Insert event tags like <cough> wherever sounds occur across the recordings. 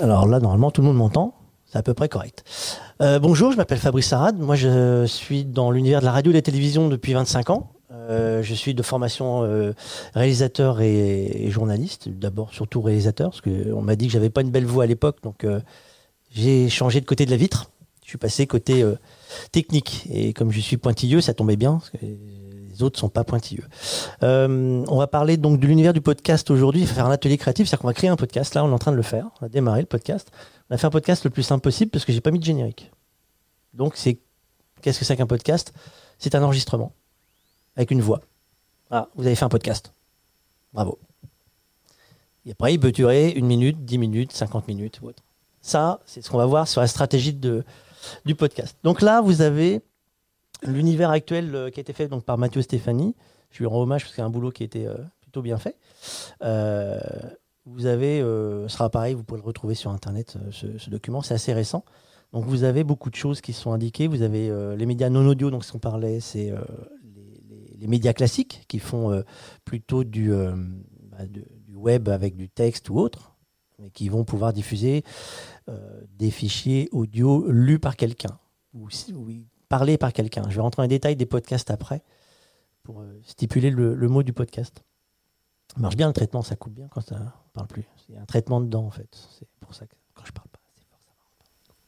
Alors là, normalement, tout le monde m'entend. C'est à peu près correct. Euh, bonjour, je m'appelle Fabrice Sarad. Moi, je suis dans l'univers de la radio et de la télévision depuis 25 ans. Euh, je suis de formation euh, réalisateur et, journaliste. D'abord, surtout réalisateur, parce qu'on m'a dit que j'avais pas une belle voix à l'époque. Donc, j'ai changé de côté de la vitre. Je suis passé côté technique. Et comme je suis pointilleux, ça tombait bien. Les autres sont pas pointilleux. Euh, on va parler donc de l'univers du podcast aujourd'hui. Faire un atelier créatif, c'est-à-dire qu'on va créer un podcast. Là, on est en train de le faire. On a démarré le podcast. On a fait un podcast le plus simple possible parce que j'ai pas mis de générique. Donc, c'est qu'est-ce que c'est qu'un podcast? C'est un enregistrement avec une voix. Ah, vous avez fait un podcast. Bravo. Et après, il peut durer une minute, 10 minutes, 50 minutes ou autre. Ça, c'est ce qu'on va voir sur la stratégie de, du podcast. Donc là, vous avez l'univers actuel euh, qui a été fait donc, par Mathieu Stéphanie. Je lui rends hommage parce que c'est un boulot qui a été euh, plutôt bien fait. Euh, vous avez, euh, ce sera pareil, vous pouvez le retrouver sur Internet, ce, document, c'est assez récent. Donc vous avez beaucoup de choses qui sont indiquées. Vous avez les médias non audio, donc ce qu'on parlait, c'est les, médias classiques qui font plutôt du, bah, du web avec du texte ou autre, mais qui vont pouvoir diffuser des fichiers audio lus par quelqu'un ou, oui, parlés par quelqu'un. Je vais rentrer dans les détails des podcasts après pour euh, stipuler le, mot du podcast. Ça marche bien le traitement, ça coupe bien quand ça parle plus. A un traitement dedans en fait. C'est pour ça que quand je parle pas, c'est fort, ça marche.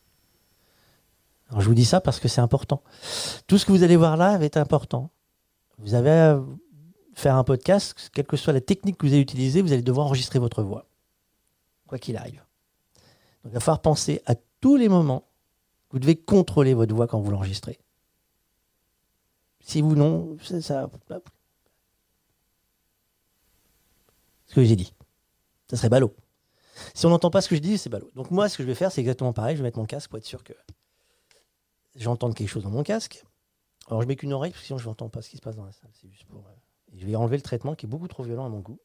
Alors je vous dis ça parce que c'est important. Tout ce que vous allez voir là être important. Vous avez à faire un podcast, quelle que soit la technique que vous allez utiliser, vous allez devoir enregistrer votre voix. Quoi qu'il arrive. Donc il va falloir penser à tous les moments vous devez contrôler votre voix quand vous l'enregistrez. Si vous non, c'est ça. Ce que j'ai dit. Ça serait ballot. Si on n'entend pas ce que je dis, c'est ballot. Donc moi, ce que je vais faire, c'est exactement pareil. Je vais mettre mon casque pour être sûr que j'entende quelque chose dans mon casque. Alors je mets qu'une oreille, parce que sinon je n'entends pas ce qui se passe dans la salle. C'est juste pour. euh, je vais enlever le traitement qui est beaucoup trop violent à mon goût.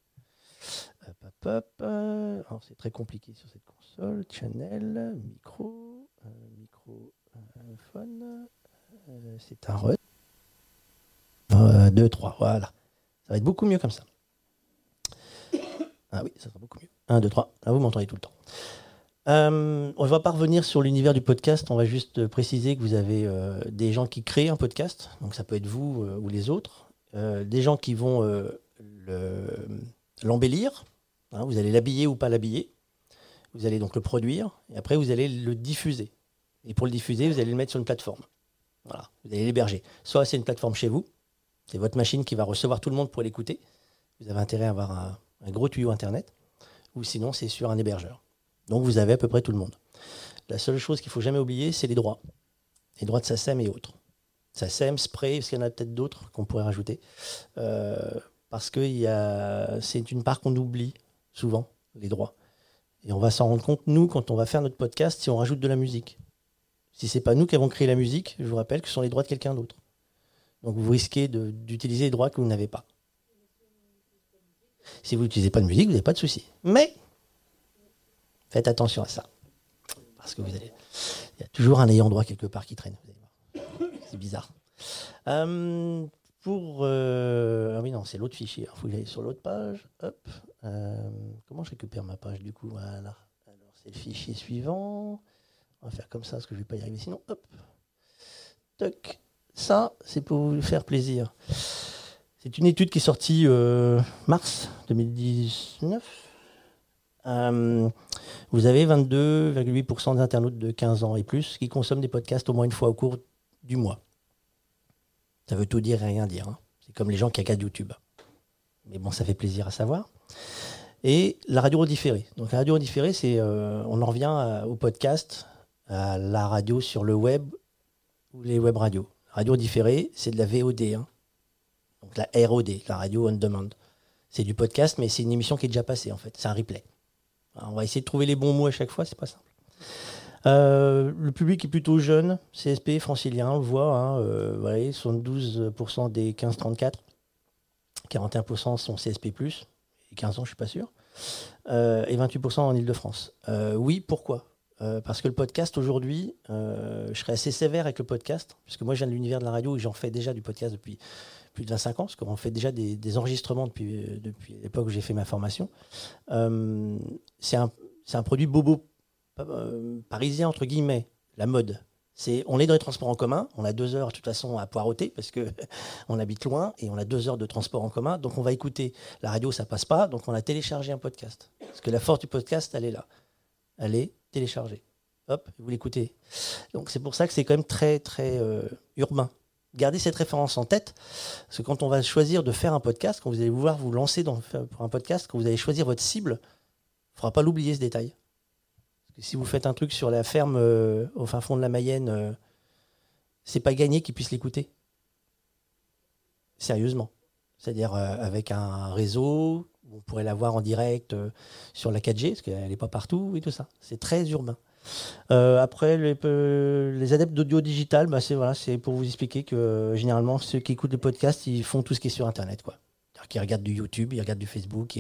Hop, alors c'est très compliqué sur cette console. Channel, micro, euh, micro, euh, euh, c'est un RUT. 2, 3, voilà. Ça va être beaucoup mieux comme ça. Ah oui, ça sera beaucoup mieux. 1, 2, 3. Là, vous m'entendez tout le temps. Euh, on ne va pas revenir sur l'univers du podcast. On va juste euh, préciser que vous avez euh, des gens qui créent un podcast. Donc, ça peut être vous euh, ou les autres. Euh, des gens qui vont euh, le- l'embellir. Hein, vous allez l'habiller ou pas l'habiller. Vous allez donc le produire. Et après, vous allez le diffuser. Et pour le diffuser, vous allez le mettre sur une plateforme. Voilà. Vous allez l'héberger. Soit c'est une plateforme chez vous. C'est votre machine qui va recevoir tout le monde pour l'écouter. Vous avez intérêt à avoir un, gros tuyau Internet. Ou sinon, c'est sur un hébergeur. Donc, vous avez à peu près tout le monde. La seule chose qu'il faut jamais oublier, c'est les droits. Les droits de SACEM et autres. SACEM, Spray, parce qu'il y en a peut-être d'autres qu'on pourrait rajouter. Euh, parce que c'est une part qu'on oublie souvent, les droits. Et on va s'en rendre compte, nous, quand on va faire notre podcast, si on rajoute de la musique. Si c'est pas nous qui avons créé la musique, je vous rappelle que ce sont les droits de quelqu'un d'autre. Donc vous risquez d'utiliser les droits que vous n'avez pas. Si vous n'utilisez pas de musique, vous n'avez pas de souci. Mais faites attention à ça. Parce que vous allez. Il y a toujours un ayant droit quelque part qui traîne. C'est bizarre. Euh, pour. euh, Ah oui, non, c'est l'autre fichier. Il faut que j'aille sur l'autre page. Hop. Euh, comment je récupère ma page du coup? Voilà. Alors, c'est le fichier suivant. On va faire comme ça parce que je ne vais pas y arriver sinon. Hop. Toc. Ça, c'est pour vous faire plaisir. C'est une étude qui est sortie euh, mars 2019. Euh, vous avez 22,8% d'internautes de 15 ans et plus qui consomment des podcasts au moins une fois au cours du mois. Ça veut tout dire et rien dire. hein. C'est comme les gens qui regardent YouTube. Mais bon, ça fait plaisir à savoir. Et la radio redifférée. Donc la radio redifférée, c'est, euh, on en revient à- au podcast, à la radio sur le web ou les web radios. Radio différée, c'est de la VOD. hein. Donc la ROD, la radio on demand. C'est du podcast, mais c'est une émission qui est déjà passée en fait. C'est un replay. On va essayer de trouver les bons mots à chaque fois, c'est pas simple. Euh, le public est plutôt jeune, CSP, francilien, on le voit. Hein, euh, 72% des 15-34, 41% sont CSP+, et 15 ans, je suis pas sûr, Euh, et 28% en Ile-de-France. Oui, pourquoi? Parce que le podcast aujourd'hui, je serais assez sévère avec le podcast, puisque moi je viens de l'univers de la radio et j'en fais déjà du podcast depuis plus de 25 ans, parce qu'on fait déjà des, enregistrements depuis, l'époque où j'ai fait ma formation. C'est un, un produit bobo euh, parisien, entre guillemets, la mode. C'est, on est dans les transports en commun, on a deux heures de toute façon à poireauter parce que <laughs> on habite loin et on a deux heures de transport en commun, donc on va écouter. La radio, ça passe pas, donc on a téléchargé un podcast. Parce que la force du podcast, elle est là. Elle est téléchargée. Hop, vous l'écoutez. Donc c'est pour ça que c'est quand même très très euh, urbain. Gardez cette référence en tête, parce que quand on va choisir de faire un podcast, quand vous allez vouloir vous lancer dans, pour un podcast, quand vous allez choisir votre cible, il ne faudra pas l'oublier ce détail si vous faites un truc sur la ferme euh, au fin fond de la Mayenne, euh, c'est pas gagné qu'ils puissent l'écouter. Sérieusement. C'est-à-dire euh, avec un réseau, on pourrait l'avoir en direct sur la 4G, parce qu'elle n'est pas partout et tout ça. C'est très urbain. après, les, adeptes d'audio digital, bah, c'est voilà, pour vous expliquer que généralement, ceux qui écoutent les podcasts, ils font tout ce qui est sur Internet. Quoi. Ils regardent du YouTube, ils regardent du Facebook.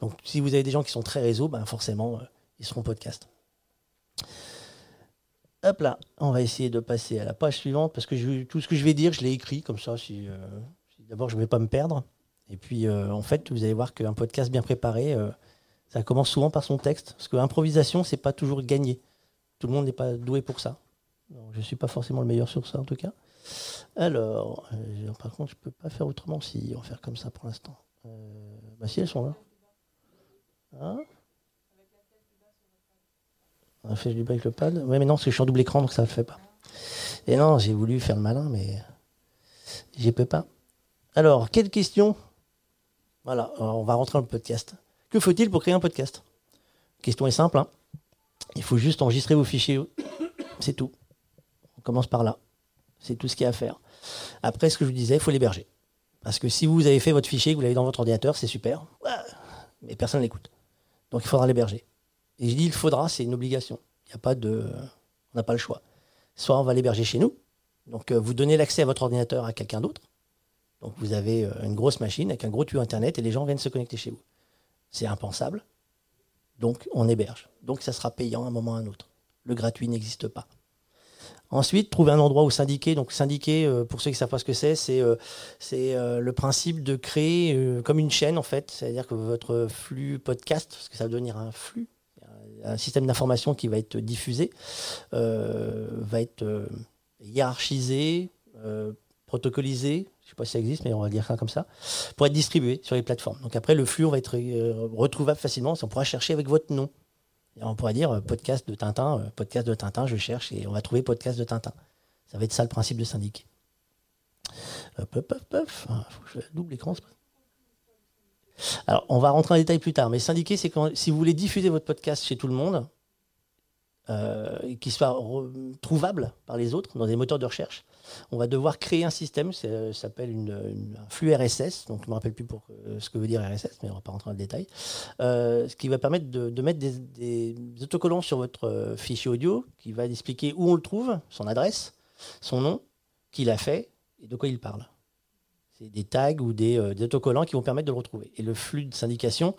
Donc, si vous avez des gens qui sont très réseau, bah, forcément, ils seront podcast. Hop là, on va essayer de passer à la page suivante parce que tout ce que je vais dire, je l'ai écrit comme ça. Si, euh, d'abord, je ne vais pas me perdre. Et puis, euh, en fait, vous allez voir qu'un podcast bien préparé, euh, ça commence souvent par son texte. Parce que l'improvisation, c'est pas toujours gagné. Tout le monde n'est pas doué pour ça. je ne suis pas forcément le meilleur sur ça, en tout cas. Alors, par contre, je ne peux pas faire autrement si on faire comme ça pour l'instant. bah, si elles sont là. Hein? On fait du avec le pad. Oui, mais non, parce que je suis en double écran, donc ça ne le fait pas. Et non, j'ai voulu faire le malin, mais j'y peux pas. Alors, quelle question? Voilà, on va rentrer dans le podcast. Que faut-il pour créer un podcast? La question est simple. Hein. Il faut juste enregistrer vos fichiers. C'est tout. On commence par là. C'est tout ce qu'il y a à faire. Après, ce que je vous disais, il faut l'héberger. Parce que si vous avez fait votre fichier, que vous l'avez dans votre ordinateur, c'est super. Mais personne n'écoute. Donc il faudra l'héberger. Et je dis il faudra, c'est une obligation. Il n'y a pas de, on n'a pas le choix. Soit on va l'héberger chez nous, donc euh, vous donnez l'accès à votre ordinateur à quelqu'un d'autre. Donc vous avez euh, une grosse machine avec un gros tuyau internet et les gens viennent se connecter chez vous. C'est impensable. Donc on héberge. Donc ça sera payant à un moment ou à un autre. Le gratuit n'existe pas. Ensuite, trouver un endroit où syndiquer. Donc syndiquer, euh, pour ceux qui ne savent pas ce que c'est, c'est le principe de créer comme une chaîne en fait. C'est-à-dire que votre flux podcast, parce que ça va devenir un flux, un système d'information qui va être diffusé, euh, va être euh, hiérarchisé, euh, protocolisé, je ne sais pas si ça existe, mais on va dire ça comme ça, pour être distribué sur les plateformes. Donc après, le flux va être retrouvable facilement, on pourra chercher avec votre nom. on pourra dire podcast de Tintin, podcast de Tintin, je cherche et on va trouver podcast de Tintin. Ça va être ça le principe de hop, hop, hop. Ah, faut que je double écran, alors, on va rentrer en détail plus tard, mais syndiquer, c'est quand si vous voulez diffuser votre podcast chez tout le monde, euh, et qu'il soit trouvable par les autres dans des moteurs de recherche, on va devoir créer un système, ça s'appelle un flux RSS, donc je ne me rappelle plus pour, euh, ce que veut dire RSS, mais on ne va pas rentrer dans le détail, euh, ce qui va permettre de, mettre des, des, autocollants sur votre fichier audio, qui va expliquer où on le trouve, son adresse, son nom, qui l'a fait et de quoi il parle des tags ou euh, des, autocollants qui vont permettre de le retrouver. Et le flux de syndication,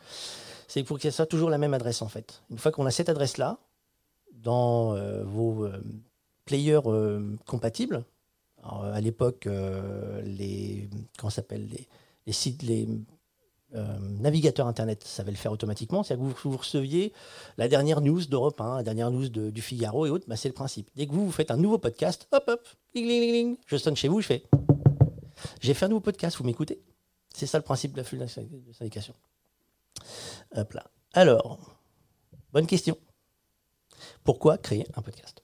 c'est qu'il faut que ce soit toujours la même adresse en fait. Une fois qu'on a cette adresse-là, dans euh, vos euh, players compatibles, à l'époque, les, les, sites, les navigateurs Internet savaient le faire automatiquement. C'est-à-dire que vous, receviez la dernière news d'Europe 1, la dernière news du Figaro et autres, bah, c'est le principe. Dès que vous, vous faites un nouveau podcast, hop, hop, je sonne chez vous, je fais j'ai fait un nouveau podcast, vous m'écoutez? C'est ça le principe de la flux de syndication. Hop là. Alors, bonne question. Pourquoi créer un podcast?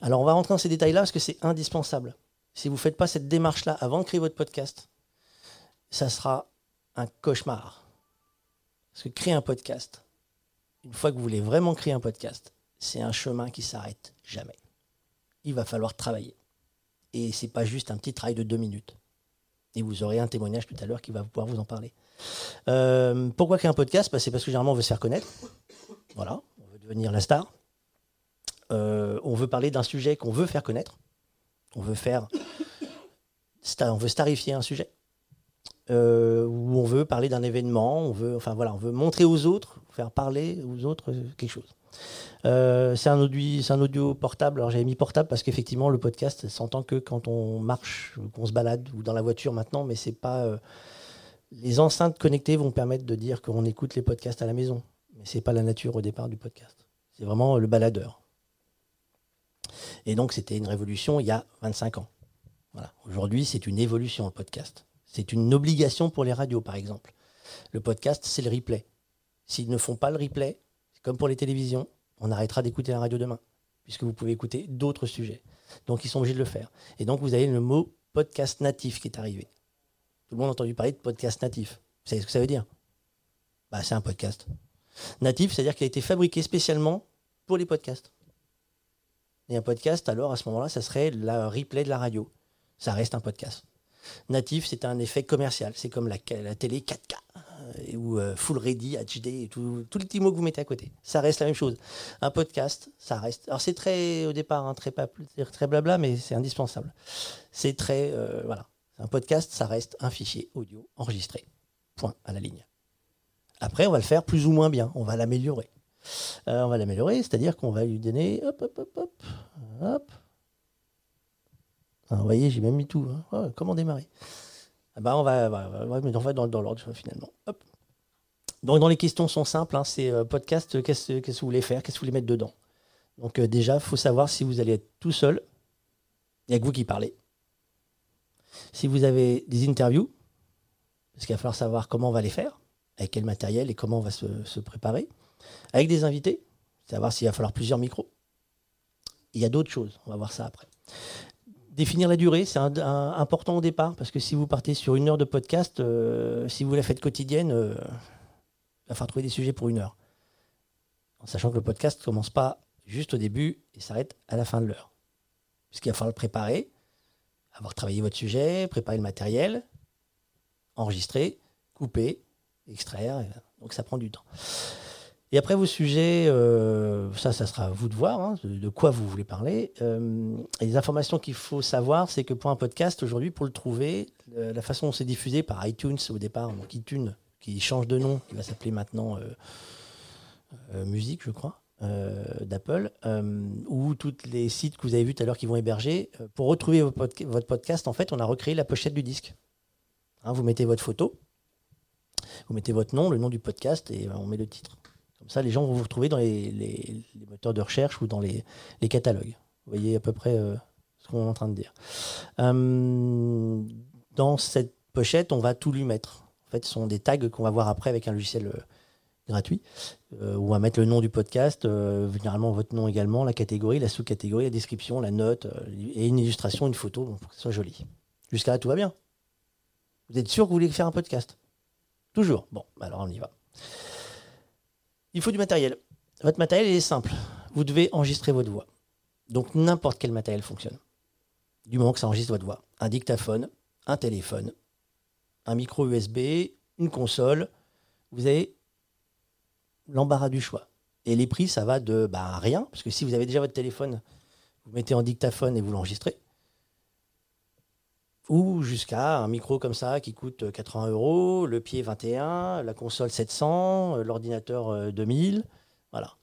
Alors, on va rentrer dans ces détails-là parce que c'est indispensable. Si vous ne faites pas cette démarche-là avant de créer votre podcast, ça sera un cauchemar. Parce que créer un podcast, une fois que vous voulez vraiment créer un podcast, c'est un chemin qui s'arrête jamais. Il va falloir travailler. Et c'est pas juste un petit travail de deux minutes. Et vous aurez un témoignage tout à l'heure qui va pouvoir vous en parler. Euh, pourquoi créer un podcast? Bah, C'est parce que généralement on veut se faire connaître. Voilà, on veut devenir la star. Euh, on veut parler d'un sujet qu'on veut faire connaître. On veut faire, on veut starifier un sujet. Euh, ou on veut parler d'un événement. On veut, enfin voilà, on veut montrer aux autres, faire parler aux autres quelque chose. Euh, c'est un, audio, portable. Alors j'avais mis portable parce qu'effectivement le podcast s'entend que quand on marche, qu'on se balade ou dans la voiture maintenant, mais c'est pas. Euh, les enceintes connectées vont permettre de dire qu'on écoute les podcasts à la maison, mais c'est pas la nature au départ du podcast. C'est vraiment le baladeur. Et donc, c'était une révolution il y a 25 ans. Voilà. Aujourd'hui, c'est une évolution, le podcast. C'est une obligation pour les radios, par exemple. Le podcast, c'est le replay. S'ils ne font pas le replay, comme pour les télévisions, on arrêtera d'écouter la radio demain, puisque vous pouvez écouter d'autres sujets. Donc, ils sont obligés de le faire. Et donc, vous avez le mot podcast natif qui est arrivé. Tout le monde a entendu parler de podcast natif. Vous savez ce que ça veut dire? Bah, C'est un podcast. Natif, c'est-à-dire qu'il a été fabriqué spécialement pour les podcasts. Et un podcast, alors à ce moment-là, ça serait la replay de la radio. Ça reste un podcast. Natif, c'est un effet commercial. C'est comme la, télé 4K euh, ou euh, Full Ready, HD, tous les petits mots que vous mettez à côté. Ça reste la même chose. Un podcast, ça reste. Alors c'est très, au départ, hein, très, très blabla, mais c'est indispensable. C'est très. Euh, voilà. Un podcast, ça reste un fichier audio enregistré. Point à la ligne. Après, on va le faire plus ou moins bien. On va l'améliorer. on va l'améliorer, c'est-à-dire qu'on va lui donner. Hop, hop, hop, hop. Hop. Ah, vous voyez, j'ai même mis tout. Hein. Ah, comment démarrer bah, on, va, on va dans, dans l'ordre finalement. Donc dans les questions sont simples, hein, c'est euh, podcast, qu'est-ce que vous voulez faire, qu'est-ce que vous voulez mettre dedans? Donc euh, déjà, il faut savoir si vous allez être tout seul, il vous qui parlez. Si vous avez des interviews, parce qu'il va falloir savoir comment on va les faire, avec quel matériel et comment on va se, se préparer. Avec des invités, savoir s'il va falloir plusieurs micros. Il y a d'autres choses, on va voir ça après. Définir la durée, c'est important au départ, parce que si vous partez sur une heure de podcast, euh, si vous la faites quotidienne, euh, il va falloir trouver des sujets pour une heure. En sachant que le podcast ne commence pas juste au début et s'arrête à la fin de l'heure. Puisqu'il va falloir le préparer, avoir travaillé votre sujet, préparer le matériel, enregistrer, couper, extraire. Donc ça prend du temps. Et après vos sujets, euh, ça, ça sera à vous de voir, hein, de, quoi vous voulez parler. Euh, les informations qu'il faut savoir, c'est que pour un podcast, aujourd'hui, pour le trouver, la façon dont c'est diffusé par iTunes au départ, donc iTunes, qui change de nom, qui va s'appeler maintenant euh, Musique, je crois, d'Apple, ou tous les sites que vous avez vus tout à l'heure qui vont héberger, pour retrouver votre podcast, en fait, on a recréé la pochette du disque. Hein, vous mettez votre photo, vous mettez votre nom, le nom du podcast, et on met le titre. Comme ça, les gens vont vous retrouver dans les, moteurs de recherche ou dans les, catalogues. Vous voyez à peu près euh, ce qu'on est en train de dire. Euh, dans cette pochette, on va tout lui mettre. En fait, ce sont des tags qu'on va voir après avec un logiciel euh, gratuit. on va mettre le nom du podcast, généralement votre nom également, la catégorie, la sous-catégorie, la description, la note, et une illustration, une photo, pour que ce soit joli. Jusqu'à là, tout va bien. Vous êtes sûr que vous voulez faire un podcast? Toujours. Bon, alors on y va. Il faut du matériel. Votre matériel est simple. Vous devez enregistrer votre voix. Donc n'importe quel matériel fonctionne. Du moment que ça enregistre votre voix. Un dictaphone, un téléphone, un micro USB, une console. Vous avez l'embarras du choix. Et les prix, ça va de bah, rien, parce que si vous avez déjà votre téléphone, vous mettez en dictaphone et vous l'enregistrez. Ou jusqu'à un micro comme ça qui coûte 80 euros, le pied 21, la console 700, euh, l'ordinateur 2000. Euh, voilà.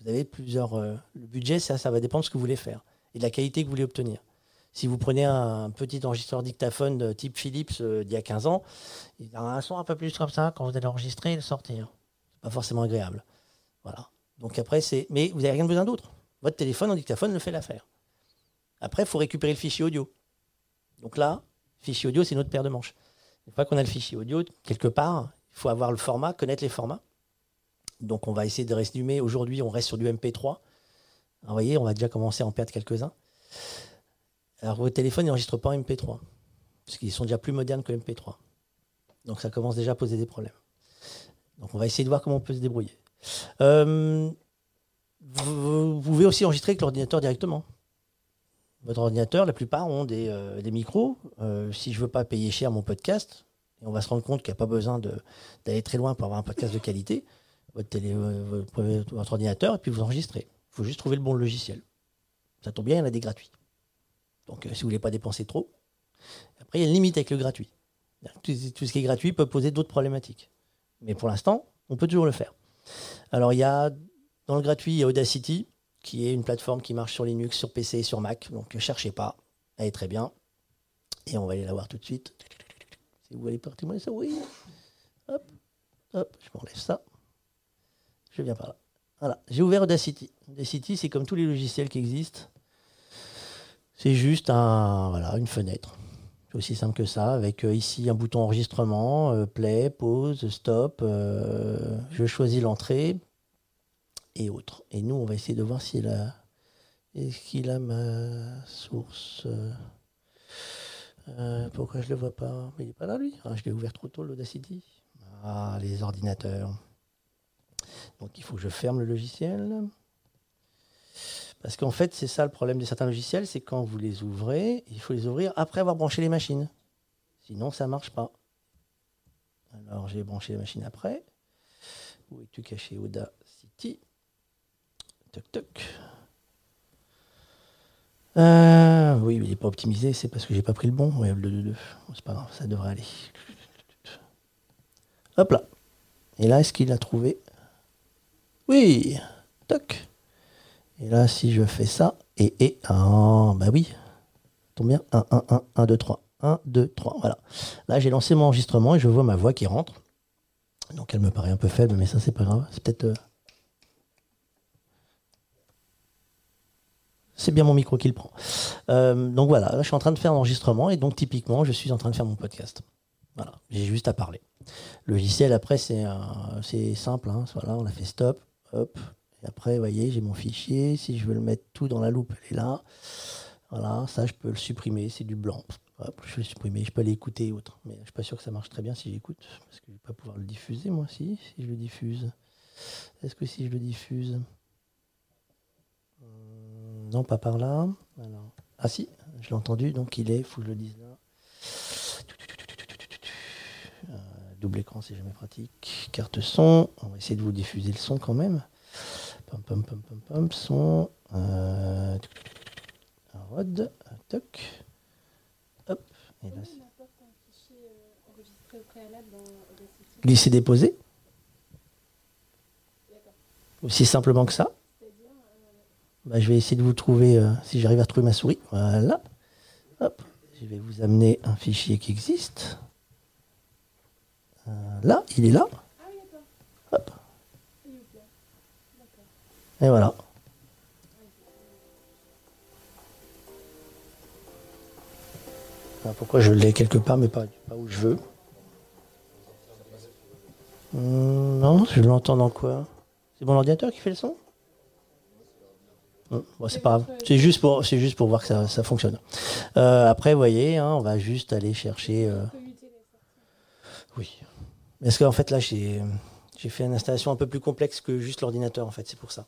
Vous avez plusieurs. Euh, le budget, ça, ça va dépendre de ce que vous voulez faire et de la qualité que vous voulez obtenir. Si vous prenez un petit enregistreur dictaphone type Philips d'il y a 15 ans, il a un son un peu plus comme ça quand vous allez enregistrer et le sortir. C'est pas forcément agréable. Voilà. Donc après, c'est. Mais vous n'avez rien besoin d'autre. Votre téléphone en dictaphone le fait l'affaire. Après, il faut récupérer le fichier audio. Donc là, fichier audio, c'est une autre paire de manches. Une fois qu'on a le fichier audio, quelque part, il faut avoir le format, connaître les formats. Donc on va essayer de résumer. Aujourd'hui, on reste sur du MP3. vous voyez, on va déjà commencer à en perdre quelques-uns. Alors vos téléphones n'enregistrent pas en MP3, parce qu'ils sont déjà plus modernes que MP3. Donc ça commence déjà à poser des problèmes. Donc on va essayer de voir comment on peut se débrouiller. Euh, vous pouvez aussi enregistrer avec l'ordinateur directement. Votre ordinateur, la plupart ont des, euh, micros. Euh, si je ne veux pas payer cher mon podcast, et on va se rendre compte qu'il n'y a pas besoin d'aller très loin pour avoir un podcast de qualité, euh, votre ordinateur, et puis vous enregistrez. Il faut juste trouver le bon logiciel. Ça tombe bien, il y en a des gratuits. Donc si vous voulez pas dépenser trop, après il y a une limite avec le gratuit. Tout, tout ce qui est gratuit peut poser d'autres problématiques. Mais pour l'instant, on peut toujours le faire. Alors il y a dans le gratuit, il y a Audacity qui est une plateforme qui marche sur Linux, sur PC et sur Mac. Donc ne cherchez pas, elle est très bien. Et on va aller la voir tout de suite. Si vous voulez partir, ça, oui. Hop, hop, je m'enlève ça. Je viens par là. Voilà, j'ai ouvert Audacity. Audacity, c'est comme tous les logiciels qui existent. C'est juste une fenêtre. C'est aussi simple que ça, avec euh, ici un bouton enregistrement, euh, play, pause, stop. euh, je choisis l'entrée et autres. Et nous, on va essayer de voir s'il a, est-ce qu'il a ma source. euh, euh, pourquoi je le vois pas? Mais il est pas là, lui. Ah, je l'ai ouvert trop tôt, l'Audacity. Ah, les ordinateurs. Donc il faut que je ferme le logiciel. Parce qu'en fait, c'est ça le problème de certains logiciels, c'est quand vous les ouvrez, il faut les ouvrir après avoir branché les machines. Sinon, ça marche pas. Alors, j'ai branché les machines après. Où es-tu caché Audacity? Euh, oui, il n'est pas optimisé, c'est parce que j'ai pas pris le bon. Ouais, le 2, 2. C'est pas grave, ça devrait aller. Hop là. Et là, est-ce qu'il a trouvé? Oui. Toc. Et là, si je fais ça, et, et, ah, bah oui. Tombe bien. 1, 1, 1, 1, 2, 3. 1, 2, 3. Voilà. Là, j'ai lancé mon enregistrement et je vois ma voix qui rentre. Donc, elle me paraît un peu faible, mais ça, c'est pas grave. C'est peut-être. euh, C'est bien mon micro qui le prend. Euh, donc voilà, là, je suis en train de faire l'enregistrement et donc typiquement, je suis en train de faire mon podcast. Voilà, j'ai juste à parler. Le logiciel, après, c'est simple. Hein. Voilà, on a fait stop, hop. Et après, vous voyez, j'ai mon fichier. Si je veux le mettre tout dans la loupe, elle est là. Voilà, ça, je peux le supprimer. C'est du blanc. Hop, je vais le supprimer. Je peux aller écouter et autres. Mais je suis pas sûr que ça marche très bien si j'écoute. Parce que je vais pas pouvoir le diffuser, moi, si, si je le diffuse. Est-ce que si je le diffuse? Non, pas par là. Alors, ah si, je l'ai entendu, donc il est, faut que je le dise là. Euh, double écran, c'est jamais pratique. Carte son, on va essayer de vous diffuser le son quand même. Pom pom pom pom pom, son. Euh, un rod, un toc. Hop. Et là, c'est- glisser déposer. Aussi simplement que ça. Bah, je vais essayer de vous trouver, euh, si j'arrive à trouver ma souris. Voilà. Hop. Je vais vous amener un fichier qui existe. Euh, là, il est là. Hop. Et voilà. Alors, pourquoi je l'ai quelque part, mais pas, où je veux Hum, Non, je l'entends dans quoi? C'est mon ordinateur qui fait le son? C'est pas grave. C'est juste pour, voir que ça, fonctionne. Euh, après, vous voyez, hein, on va juste aller chercher. euh, Oui. Parce qu'en fait, là, j'ai, j'ai fait une installation un peu plus complexe que juste l'ordinateur, en fait, c'est pour ça.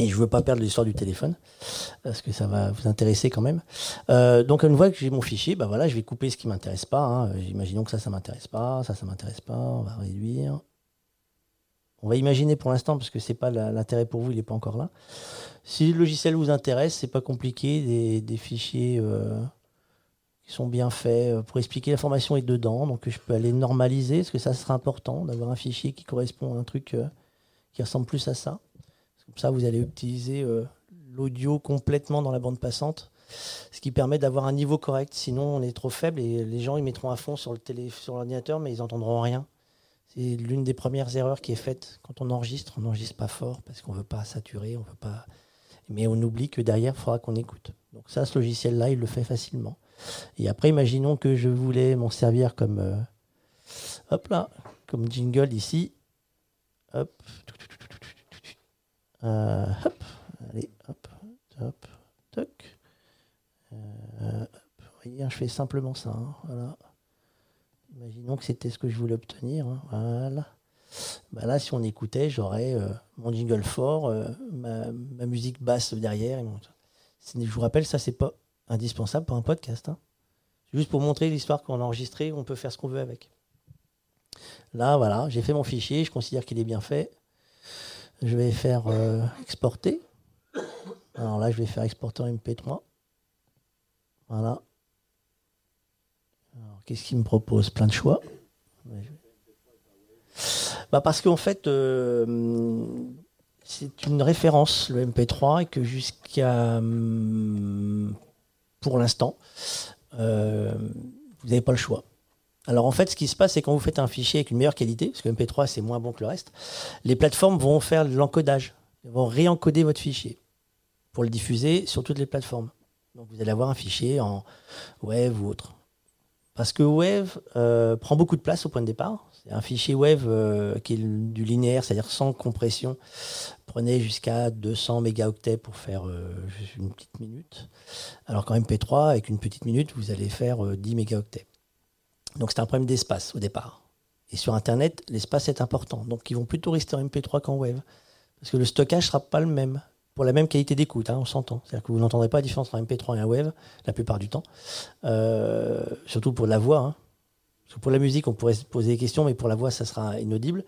Et je veux pas perdre l'histoire du téléphone, parce que ça va vous intéresser quand même. Euh, donc, une fois que j'ai mon fichier, bah voilà, je vais couper ce qui m'intéresse pas. hein. Imaginons que ça, ça m'intéresse pas, ça, ça m'intéresse pas. On va réduire. On va imaginer pour l'instant, parce que c'est pas la- l'intérêt pour vous, il n'est pas encore là. Si le logiciel vous intéresse, c'est pas compliqué, des, fichiers euh, qui sont bien faits euh, pour expliquer l'information est dedans. Donc je peux aller normaliser, parce que ça sera important d'avoir un fichier qui correspond à un truc euh, qui ressemble plus à ça. Comme ça, vous allez utiliser l'audio complètement dans la bande passante, ce qui permet d'avoir un niveau correct. Sinon, on est trop faible et les gens ils mettront à fond sur le télé, sur l'ordinateur, mais ils entendront rien. C'est l'une des premières erreurs qui est faite quand on enregistre. On n'enregistre pas fort parce qu'on veut pas saturer, on veut pas. Mais on oublie que derrière, il faudra qu'on écoute. Donc ça, ce logiciel-là, il le fait facilement. Et après, imaginons que je voulais m'en servir comme, euh, hop là, comme jingle ici. Hop. Euh, hop. Allez, hop, hop, toc. Euh. Vous voyez, hein, je fais simplement ça. hein, voilà. Imaginons que c'était ce que je voulais obtenir. hein, Voilà. Bah là, si on écoutait, j'aurais euh, mon jingle fort, euh, ma, musique basse derrière. Je vous rappelle, ça, c'est pas indispensable pour un podcast. hein. Juste pour montrer l'histoire qu'on a enregistrée, on peut faire ce qu'on veut avec. Là, voilà, j'ai fait mon fichier, je considère qu'il est bien fait. Je vais faire euh, exporter. Alors là, je vais faire exporter en MP3. Voilà. Qu'est-ce qu'il me propose? Plein de choix. Bah parce qu'en fait, euh, c'est une référence, le MP3, et que jusqu'à. hum, Pour l'instant, euh, vous n'avez pas le choix. Alors en fait, ce qui se passe, c'est quand vous faites un fichier avec une meilleure qualité, parce que MP3 c'est moins bon que le reste, les plateformes vont faire l'encodage. Vont réencoder votre fichier pour le diffuser sur toutes les plateformes. Donc vous allez avoir un fichier en Wave ou autre. Parce que Wave euh, prend beaucoup de place au point de départ. C'est un fichier Wave euh, qui est du linéaire, c'est-à-dire sans compression. Prenez jusqu'à 200 mégaoctets pour faire euh, une petite minute. Alors qu'en MP3, avec une petite minute, vous allez faire 10 mégaoctets. Donc c'est un problème d'espace au départ. Et sur Internet, l'espace est important. Donc ils vont plutôt rester en MP3 qu'en Wave. Parce que le stockage ne sera pas le même. Pour la même qualité d'écoute, hein, on s'entend. C'est-à-dire que vous n'entendrez pas la différence entre un MP3 et un Wave, la plupart du temps. Euh, surtout pour la voix. Hein. pour la musique, on pourrait se poser des questions, mais pour la voix, ça sera inaudible.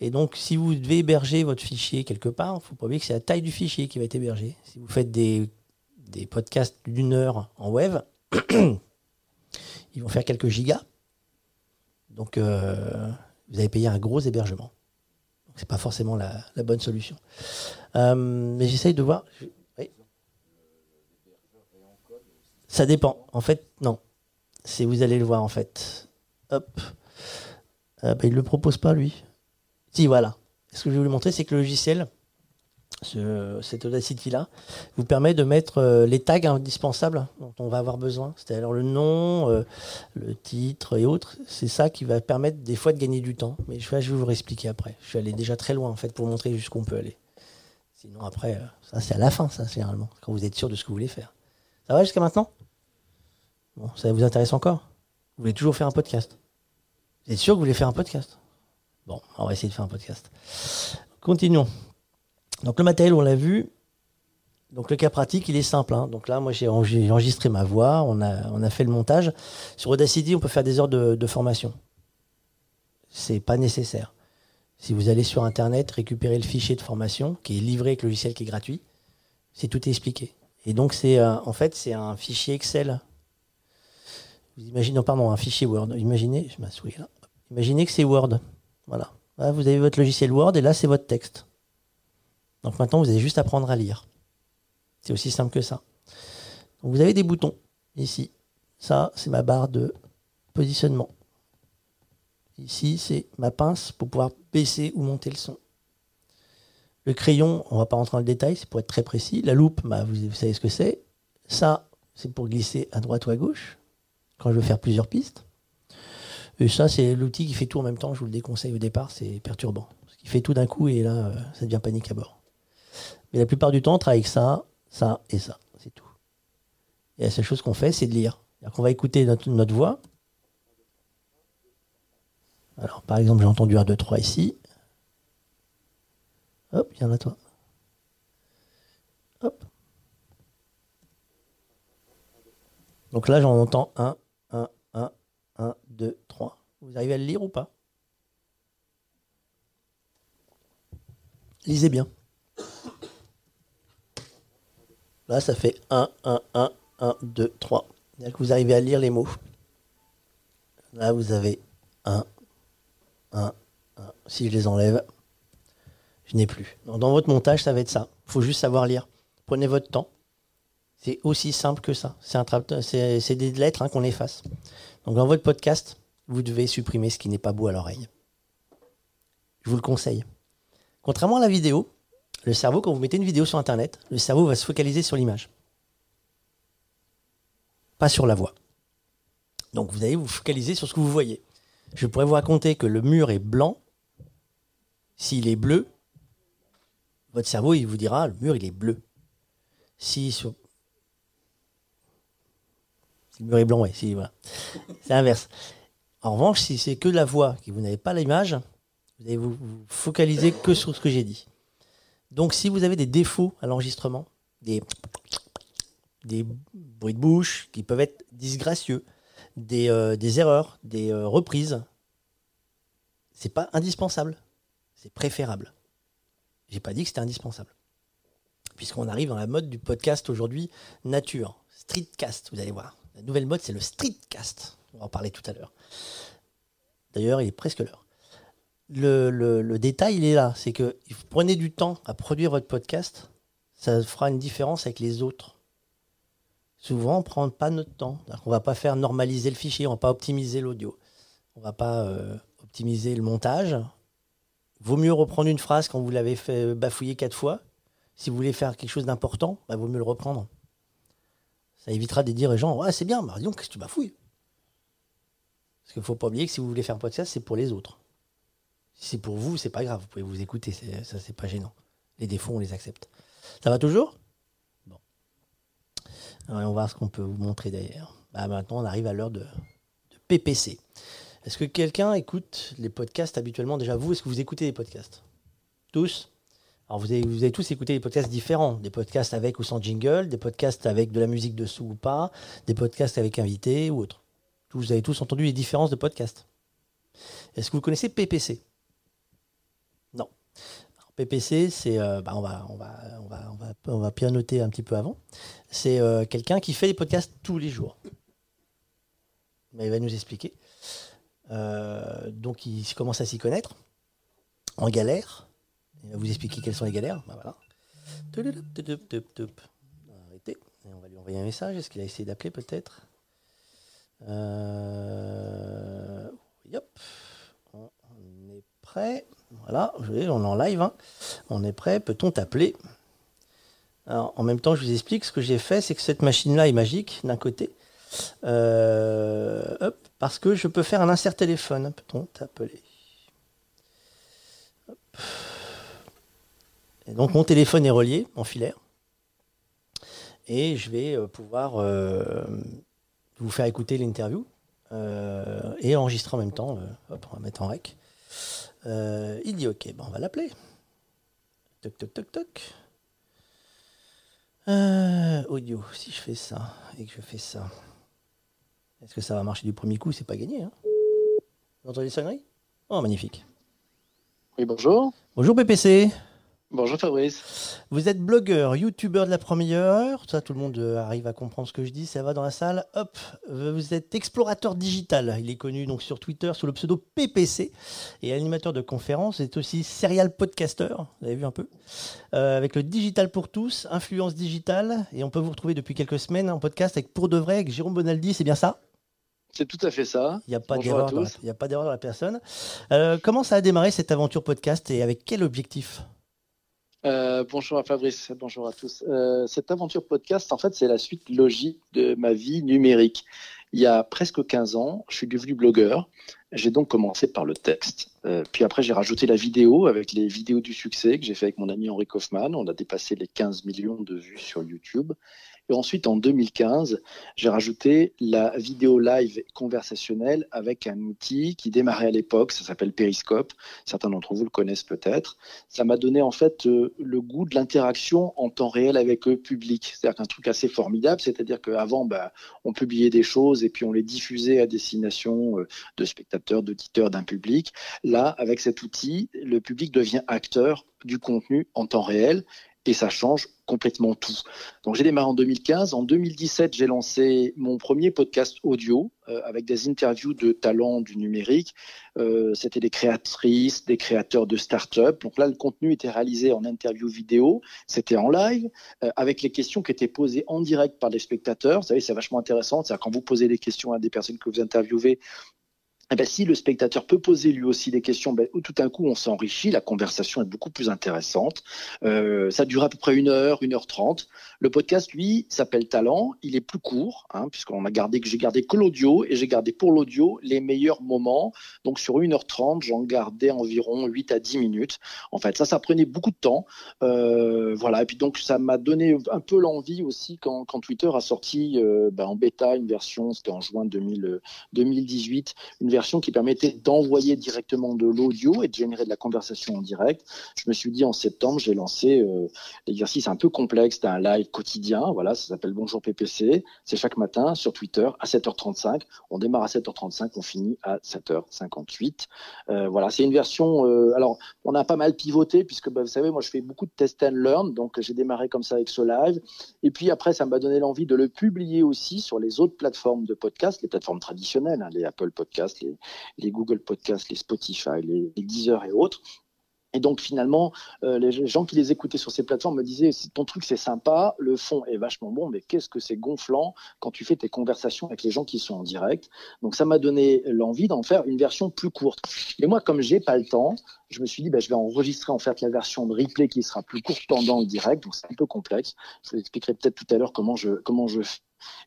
Et donc, si vous devez héberger votre fichier quelque part, il faut pas oublier que c'est la taille du fichier qui va être hébergé. Si vous faites des, podcasts d'une heure en Wave, <clears throat> ils vont faire quelques gigas. Donc, euh, vous allez payer un gros hébergement. Donc, c'est pas forcément la, bonne solution. Euh, mais j'essaye de voir. Ça dépend. En fait, non. C'est vous allez le voir en fait. Hop. Euh, bah, il le propose pas lui. Si voilà. Ce que je vais vous montrer, c'est que le logiciel, ce, cette Audacity-là, vous permet de mettre euh, les tags indispensables dont on va avoir besoin. C'est-à-dire le nom, euh, le titre et autres. C'est ça qui va permettre des fois de gagner du temps. Mais je vais, vous expliquer après. Je suis allé déjà très loin en fait pour montrer jusqu'où on peut aller. Sinon après, euh, ça c'est à la fin, ça généralement, quand vous êtes sûr de ce que vous voulez faire. Ça va jusqu'à maintenant? Bon, ça vous intéresse encore? Vous voulez toujours faire un podcast? Vous êtes sûr que vous voulez faire un podcast? Bon, on va essayer de faire un podcast. Continuons. Donc le matériel, on l'a vu. Donc le cas pratique, il est simple. Hein. Donc là, moi, j'ai enregistré ma voix, on a, on a fait le montage. Sur Audacity, on peut faire des heures de, de formation. C'est pas nécessaire. Si vous allez sur Internet, récupérer le fichier de formation qui est livré avec le logiciel qui est gratuit, c'est tout expliqué. Et donc c'est euh, en fait c'est un fichier Excel. Vous imaginez, non, pardon, un fichier Word. Imaginez, je m'assois là. Imaginez que c'est Word. Voilà. Là, vous avez votre logiciel Word et là c'est votre texte. Donc maintenant, vous avez juste apprendre à lire. C'est aussi simple que ça. vous avez des boutons ici. Ça, c'est ma barre de positionnement. Ici, c'est ma pince pour pouvoir baisser ou monter le son. Le crayon, on ne va pas rentrer dans le détail, c'est pour être très précis. La loupe, bah, vous, savez ce que c'est. Ça, c'est pour glisser à droite ou à gauche, quand je veux faire plusieurs pistes. Et ça, c'est l'outil qui fait tout en même temps. Je vous le déconseille au départ, c'est perturbant. Parce qu'il fait tout d'un coup et là, euh, ça devient panique à bord. Mais la plupart du temps, on travaille avec ça, ça et ça. C'est tout. Et la seule chose qu'on fait, c'est de lire. On va écouter notre, voix. Alors, par exemple, j'ai entendu un 2, 3 ici. Hop, il y en a toi. Hop. Donc là, j'en entends 1, 1, 1, 1, 2, 3. Vous arrivez à le lire ou pas? Lisez bien. Là, ça fait 1, 1, 1, 1, 2, 3. que vous arrivez à lire les mots. Là, vous avez 1, 1, 1. Si je les enlève, je n'ai plus. dans votre montage, ça va être ça. Il faut juste savoir lire. Prenez votre temps. C'est aussi simple que ça. C'est des lettres hein, qu'on efface. Donc dans votre podcast, vous devez supprimer ce qui n'est pas beau à l'oreille. Je vous le conseille. Contrairement à la vidéo, le cerveau, quand vous mettez une vidéo sur Internet, le cerveau va se focaliser sur l'image. Pas sur la voix. Donc vous allez vous focaliser sur ce que vous voyez. Je pourrais vous raconter que le mur est blanc. S'il est bleu, votre cerveau, vous dira, le mur, il est bleu. Si le mur est blanc, oui, si, voilà. C'est inverse. En revanche, si c'est que la voix, que vous n'avez pas l'image, vous allez vous focaliser que sur ce que j'ai dit. Donc si vous avez des défauts à l'enregistrement, des bruits de bouche qui peuvent être disgracieux, des, euh, erreurs, des euh, reprises, c'est pas indispensable, c'est préférable. J'ai pas dit que c'était indispensable. Puisqu'on arrive dans la mode du podcast aujourd'hui, nature, streetcast, vous allez voir. La nouvelle mode, c'est le streetcast. On va en parler tout à l'heure. D'ailleurs, il est presque l'heure le, détail, il est là. C'est que vous prenez du temps à produire votre podcast, ça fera une différence avec les autres. Souvent, on ne prend pas notre temps. On ne va pas faire normaliser le fichier, on ne va pas optimiser l'audio. On ne va pas euh, optimiser le montage. Vaut mieux reprendre une phrase quand vous l'avez fait bafouiller quatre fois Si vous voulez faire quelque chose d'important, bah, vaut mieux le reprendre. Ça évitera de dire aux gens Ouais, c'est bien, bah, dis donc, qu'est-ce que tu bafouilles? Parce qu'il ne faut pas oublier que si vous voulez faire un podcast, c'est pour les autres. Si c'est pour vous, c'est pas grave, vous pouvez vous écouter, ça, c'est pas gênant. Les défauts, on les accepte. Ça va toujours? On va voir ce qu'on peut vous montrer d'ailleurs. Bah, maintenant, on arrive à l'heure de, PPC. Est-ce que quelqu'un écoute les podcasts habituellement Déjà, vous, est-ce que vous écoutez les podcasts? Tous? Alors, vous avez, tous écouté des podcasts différents. Des podcasts avec ou sans jingle, des podcasts avec de la musique dessous ou pas, des podcasts avec invité ou autre. Vous avez tous entendu les différences de podcasts. Est-ce que vous connaissez PPC. PPC, c'est, euh, bah, on, va, on, va, un petit peu avant. C'est euh, quelqu'un qui fait des podcasts tous les jours il va nous expliquer. Euh, donc il commence à s'y connaître, en galère. Il va vous expliquer quelles sont les galères. Bah, voilà. Arrêtez. on va lui envoyer un message. Est-ce qu'il a essayé d'appeler peut-être? On est prêt. Voilà, on est en live. Hein. On est prêt. Peut-on t'appeler? En même temps, je vous explique. Ce que j'ai fait, c'est que cette machine-là est magique d'un côté. Euh, parce que je peux faire un insert téléphone. Peut-on t'appeler? Donc mon téléphone est relié en filaire. Et je vais euh, pouvoir euh, vous faire écouter l'interview et enregistrer en même temps. hop, on va mettre en rec. Il dit ok, bon, on va l'appeler. Toc toc toc toc. audio, si je fais ça et que je fais ça. Est-ce que ça va marcher du premier coup? C'est pas gagné. Hein Vous entendez les sonneries? Oh, magnifique. Oui, bonjour. Bonjour PPC. Bonjour Fabrice. Vous êtes blogueur, youtubeur de la première heure. Ça, tout le monde euh, arrive à comprendre ce que je dis. Ça va dans la salle. Hop. Vous êtes explorateur digital. Il est connu donc sur Twitter sous le pseudo PPC et animateur de conférences. C'est aussi serial podcaster. Vous avez vu un peu euh, avec le digital pour tous, influence digitale. Et on peut vous retrouver depuis quelques semaines en podcast avec Pour de vrai avec Jérôme Bonaldi. C'est bien ça? C'est tout à fait ça. Il n'y a pas d'erreur dans, dans, la personne. Euh, comment ça a démarré cette aventure podcast? Et avec quel objectif? Euh, bonjour à Fabrice, bonjour à tous. Euh, cette aventure podcast, en fait, c'est la suite logique de ma vie numérique. Il y a presque 15 ans, je suis devenu blogueur. J'ai donc commencé par le texte. puis après, j'ai rajouté la vidéo avec les vidéos du succès que j'ai fait avec mon ami Henri Kaufmann. On a dépassé les 15 millions de vues sur YouTube. Et ensuite, en 2015, j'ai rajouté la vidéo live conversationnelle avec un outil qui démarrait à l'époque, ça s'appelle Periscope. Certains d'entre vous le connaissent peut-être. Ça m'a donné en fait euh, le goût de l'interaction en temps réel avec le public. C'est-à-dire qu'un truc assez formidable, c'est-à-dire qu'avant, bah, on publiait des choses et puis on les diffusait à destination euh, de spectateurs, d'auditeurs, d'un public. Là, avec cet outil, le public devient acteur du contenu en temps réel et ça change complètement tout. Donc j'ai démarré en 2015. En 2017, j'ai lancé mon premier podcast audio euh, avec des interviews de talents du numérique. Euh, C'était des créatrices, des créateurs de start-up. Donc là, le contenu était réalisé en interview vidéo. C'était en live euh, avec les questions qui étaient posées en direct par les spectateurs. Vous savez, c'est vachement intéressant. C'est-à-dire quand vous posez des questions à des personnes que vous interviewez, eh ben, si le spectateur peut poser lui aussi des questions, ben, tout d'un coup on s'enrichit, la conversation est beaucoup plus intéressante. Euh, ça dure à peu près une heure, une heure trente. Le podcast, lui, s'appelle Talent. Il est plus court, hein, puisqu'on a gardé que j'ai gardé que l'audio et j'ai gardé pour l'audio les meilleurs moments. Donc sur une heure trente, j'en gardais environ 8 à 10 minutes. En fait, ça, ça prenait beaucoup de temps. Euh, voilà. Et puis donc ça m'a donné un peu l'envie aussi quand, Twitter a sorti euh, ben, en bêta une version, c'était en juin 2000, 2018, une version qui permettait d'envoyer directement de l'audio et de générer de la conversation en direct. Je me suis dit en septembre, j'ai lancé euh, l'exercice un peu complexe d'un live quotidien. Voilà, ça s'appelle Bonjour PPC. C'est chaque matin sur Twitter à 7h35. On démarre à 7h35, on finit à 7h58. Euh, voilà, c'est une version. Euh, alors, on a pas mal pivoté puisque bah, vous savez, moi je fais beaucoup de test and learn, donc j'ai démarré comme ça avec ce live. Et puis après, ça m'a donné l'envie de le publier aussi sur les autres plateformes de podcast, les plateformes traditionnelles, hein, les Apple Podcasts, les, Google Podcasts, les Spotify, les, Deezer et autres. Et donc finalement, euh, les gens qui les écoutaient sur ces plateformes me disaient ton truc c'est sympa, le fond est vachement bon, mais qu'est-ce que c'est gonflant quand tu fais tes conversations avec les gens qui sont en direct. Donc ça m'a donné l'envie d'en faire une version plus courte. Et moi, comme j'ai pas le temps, je me suis dit bah, je vais enregistrer en fait la version de replay qui sera plus courte pendant le direct. Donc c'est un peu complexe. Je vous expliquerai peut-être tout à l'heure comment je comment je fais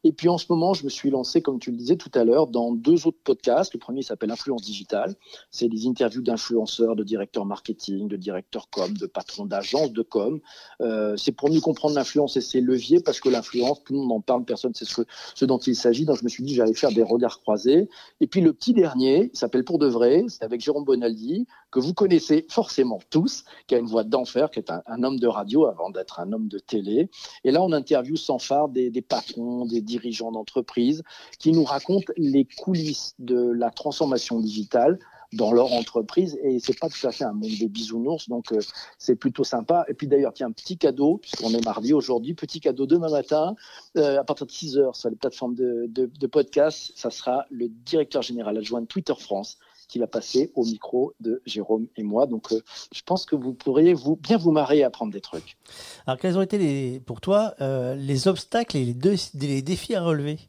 et puis en ce moment, je me suis lancé, comme tu le disais tout à l'heure, dans deux autres podcasts. Le premier s'appelle Influence Digitale. C'est des interviews d'influenceurs, de directeurs marketing, de directeurs com, de patrons d'agences de com. Euh, c'est pour mieux comprendre l'influence et ses leviers, parce que l'influence, tout le monde en parle, personne ne sait ce, dont il s'agit. Donc je me suis dit, j'allais faire des regards croisés. Et puis le petit dernier, s'appelle Pour de vrai, c'est avec Jérôme Bonaldi, que vous connaissez forcément tous, qui a une voix d'enfer, qui est un, homme de radio avant d'être un homme de télé. Et là, on interviewe sans phare des, des patrons, des dirigeants d'entreprise, qui nous racontent les coulisses de la transformation digitale dans leur entreprise. Et c'est pas tout à fait un monde des bisounours donc euh, c'est plutôt sympa. Et puis d'ailleurs tiens petit cadeau puisqu'on est mardi aujourd'hui petit cadeau demain matin euh, à partir de 6 heures sur les plateformes de, de, de podcast ça sera le directeur général adjoint de Twitter France qui va passer au micro de Jérôme et moi. Donc, euh, je pense que vous pourriez vous, bien vous marrer à apprendre des trucs. Alors, quels ont été les, pour toi euh, les obstacles et les, deux, les défis à relever?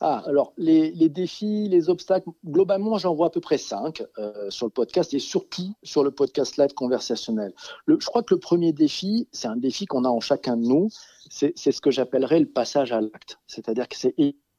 Ah, alors les, les, défis, les obstacles, globalement, j'en vois à peu près cinq euh, sur le podcast et surtout sur le podcast live conversationnel. Le, je crois que le premier défi, c'est un défi qu'on a en chacun de nous, c'est ce que j'appellerais le passage à l'acte. C'est-à-dire que c'est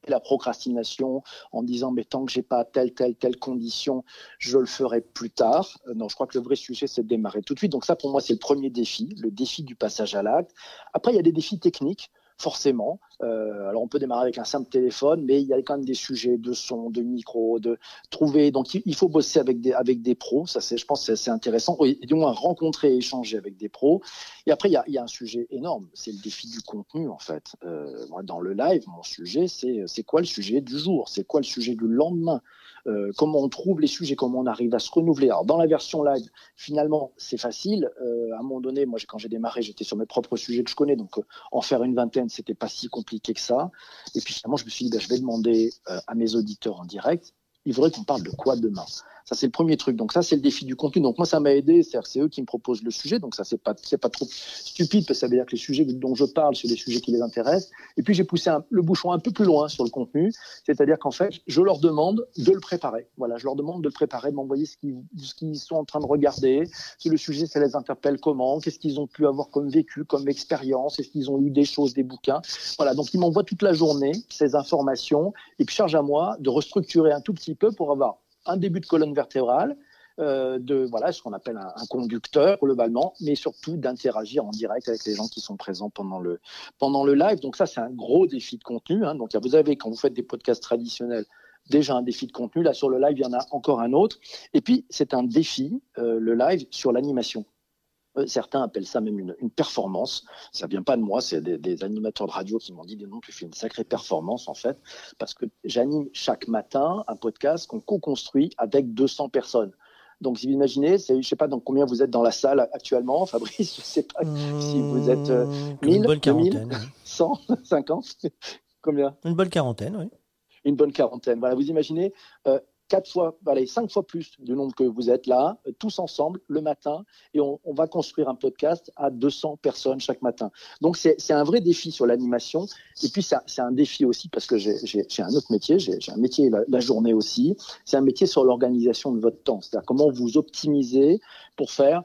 la procrastination en disant mais tant que j'ai pas telle telle telle condition je le ferai plus tard. Euh, non je crois que le vrai sujet c'est de démarrer tout de suite. Donc ça pour moi c'est le premier défi le défi du passage à l'acte. Après il y a des défis techniques forcément. Euh, alors on peut démarrer avec un simple téléphone, mais il y a quand même des sujets de son, de micro, de trouver. Donc il faut bosser avec des avec des pros. Ça c'est, je pense, c'est assez intéressant. Et du moins rencontrer, échanger avec des pros. Et après il y a, y a un sujet énorme, c'est le défi du contenu en fait. Euh, moi dans le live, mon sujet c'est c'est quoi le sujet du jour, c'est quoi le sujet du lendemain? Euh, comment on trouve les sujets, comment on arrive à se renouveler. Alors dans la version live, finalement, c'est facile. Euh, à un moment donné, moi, quand j'ai démarré, j'étais sur mes propres sujets que je connais, donc euh, en faire une vingtaine, c'était pas si compliqué que ça. Et puis finalement, je me suis dit, ben, je vais demander à mes auditeurs en direct, il faudrait qu'on parle de quoi demain? Ça, c'est le premier truc. Donc ça, c'est le défi du contenu. Donc moi, ça m'a aidé. C'est eux qui me proposent le sujet. Donc ça, c'est pas, c'est pas trop stupide parce que ça veut dire que les sujets dont je parle, c'est des sujets qui les intéressent. Et puis j'ai poussé le bouchon un peu plus loin sur le contenu. C'est-à-dire qu'en fait, je leur demande de le préparer. Voilà, je leur demande de le préparer, de m'envoyer ce qu'ils, ce qu'ils sont en train de regarder. Si le sujet, ça les interpelle comment, qu'est-ce qu'ils ont pu avoir comme vécu, comme expérience, est-ce qu'ils ont lu des choses, des bouquins? Voilà, donc ils m'envoient toute la journée ces informations et puis charge à moi de restructurer un tout petit peu pour avoir un début de colonne vertébrale, euh, de voilà ce qu'on appelle un, conducteur globalement, mais surtout d'interagir en direct avec les gens qui sont présents pendant le live. Donc ça c'est un gros défi de contenu. Hein. Donc vous avez quand vous faites des podcasts traditionnels déjà un défi de contenu. Là sur le live il y en a encore un autre. Et puis c'est un défi euh, le live sur l'animation. Euh, certains appellent ça même une, une performance. Ça vient pas de moi, c'est des, des, animateurs de radio qui m'ont dit non, tu fais une sacrée performance en fait, parce que j'anime chaque matin un podcast qu'on co-construit avec 200 personnes. Donc, si vous imaginez, je ne sais pas dans combien vous êtes dans la salle actuellement, <laughs> Fabrice, je ne sais pas si vous êtes euh, 1000, une bonne quarantaine, 2000, 100, 50, combien? Une bonne quarantaine, oui. Une bonne quarantaine. Voilà, vous imaginez, euh, quatre fois, allez, cinq fois plus du nombre que vous êtes là, tous ensemble le matin, et on, va construire un podcast à 200 personnes chaque matin. Donc c'est un vrai défi sur l'animation, et puis c'est un défi aussi parce que j'ai un autre métier, j'ai un métier la, journée aussi, c'est un métier sur l'organisation de votre temps, c'est-à-dire comment vous optimisez pour faire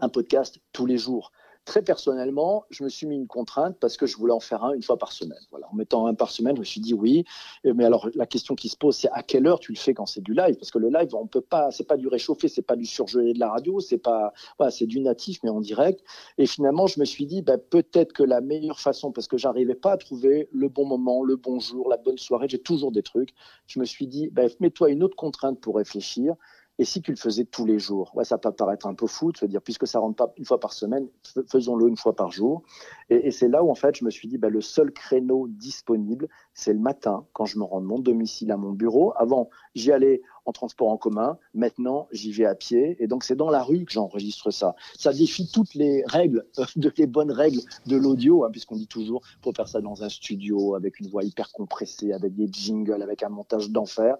un podcast tous les jours. Très personnellement, je me suis mis une contrainte parce que je voulais en faire un une fois par semaine. Voilà, en mettant un par semaine, je me suis dit oui. Mais alors la question qui se pose, c'est à quelle heure tu le fais quand c'est du live? Parce que le live, on peut pas, c'est pas du réchauffé, c'est pas du surgelé de la radio, c'est pas, voilà, c'est du natif mais en direct. Et finalement, je me suis dit, bah, peut-être que la meilleure façon, parce que j'arrivais pas à trouver le bon moment, le bon jour, la bonne soirée, j'ai toujours des trucs. Je me suis dit, bah, mets-toi une autre contrainte pour réfléchir. Et si tu le faisais tous les jours, ouais, ça peut paraître un peu fou de se dire, puisque ça rentre pas une fois par semaine, faisons-le une fois par jour. Et, c'est là où, en fait, je me suis dit, bah, le seul créneau disponible, c'est le matin, quand je me rends de mon domicile à mon bureau. Avant, j'y allais en transport en commun. Maintenant, j'y vais à pied. Et donc, c'est dans la rue que j'enregistre ça. Ça défie toutes les règles, <laughs> les bonnes règles de l'audio, hein, puisqu'on dit toujours, pour faire ça dans un studio, avec une voix hyper compressée, avec des jingles, avec un montage d'enfer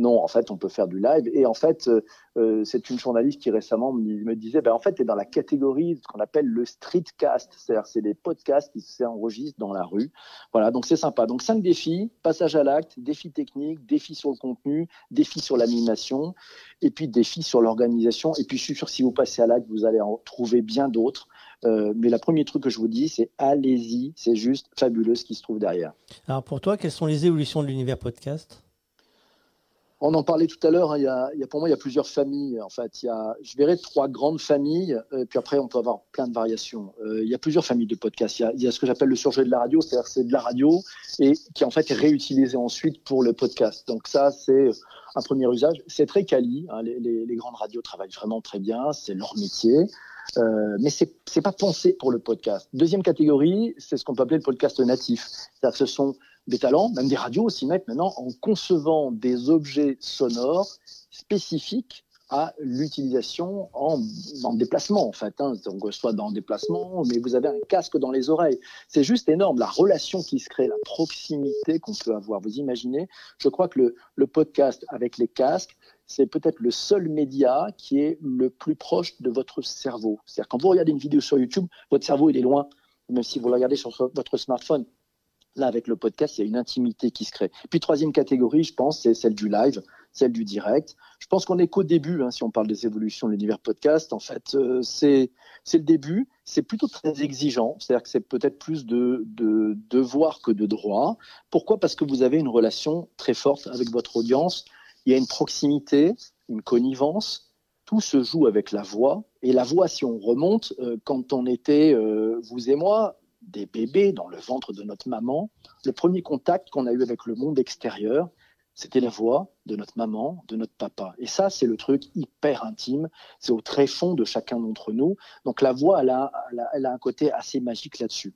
Non, en fait, on peut faire du live. Et en fait, euh, euh, c'est une journaliste qui récemment me disait, ben, en fait, tu es dans la catégorie de ce qu'on appelle le streetcast, c'est-à-dire c'est des podcasts qui s'enregistrent dans la rue. Voilà, donc c'est sympa. Donc cinq défis, passage à l'acte, défis techniques, défis sur le contenu, défis sur l'animation, et puis défis sur l'organisation. Et puis je suis sûr si vous passez à l'acte, vous allez en trouver bien d'autres. Euh, mais le premier truc que je vous dis, c'est allez-y, c'est juste fabuleux ce qui se trouve derrière. Alors pour toi, quelles sont les évolutions de l'univers podcast? On en parlait tout à l'heure. Hein, il, y a, pour moi, il y a plusieurs familles. En fait, il y a, je verrais trois grandes familles. Euh, puis après, on peut avoir plein de variations. Euh, il y a plusieurs familles de podcasts. Il y a, il y a ce que j'appelle le surjeu de la radio, c'est-à-dire c'est de la radio et qui en fait est réutilisé ensuite pour le podcast. Donc ça, c'est un premier usage. C'est très quali. Hein, les, les, les, grandes radios travaillent vraiment très bien. C'est leur métier. Euh, mais c'est n'est pas pensé pour le podcast. Deuxième catégorie, c'est ce qu'on peut appeler le podcast natif. Que ce sont des talents, même des radios aussi maintenant en concevant des objets sonores spécifiques à l'utilisation en, en, déplacement, en fait. Hein. Donc, soit dans déplacement, mais vous avez un casque dans les oreilles. C'est juste énorme, la relation qui se crée, la proximité qu'on peut avoir. Vous imaginez Je crois que le, le podcast avec les casques, c'est peut-être le seul média qui est le plus proche de votre cerveau. C'est-à-dire quand vous regardez une vidéo sur YouTube, votre cerveau il est loin, même si vous le regardez sur votre smartphone. Là, avec le podcast, il y a une intimité qui se crée. Puis troisième catégorie, je pense, c'est celle du live, celle du direct. Je pense qu'on est qu'au début, hein, si on parle des évolutions de l'univers podcast. En fait, euh, c'est c'est le début. C'est plutôt très exigeant. C'est-à-dire que c'est peut-être plus de, de devoir que de droit. Pourquoi? Parce que vous avez une relation très forte avec votre audience il y a une proximité, une connivence. Tout se joue avec la voix. Et la voix, si on remonte, euh, quand on était, euh, vous et moi, des bébés dans le ventre de notre maman, le premier contact qu'on a eu avec le monde extérieur, c'était la voix de notre maman, de notre papa. Et ça, c'est le truc hyper intime. C'est au très fond de chacun d'entre nous. Donc la voix, elle a, elle a un côté assez magique là-dessus.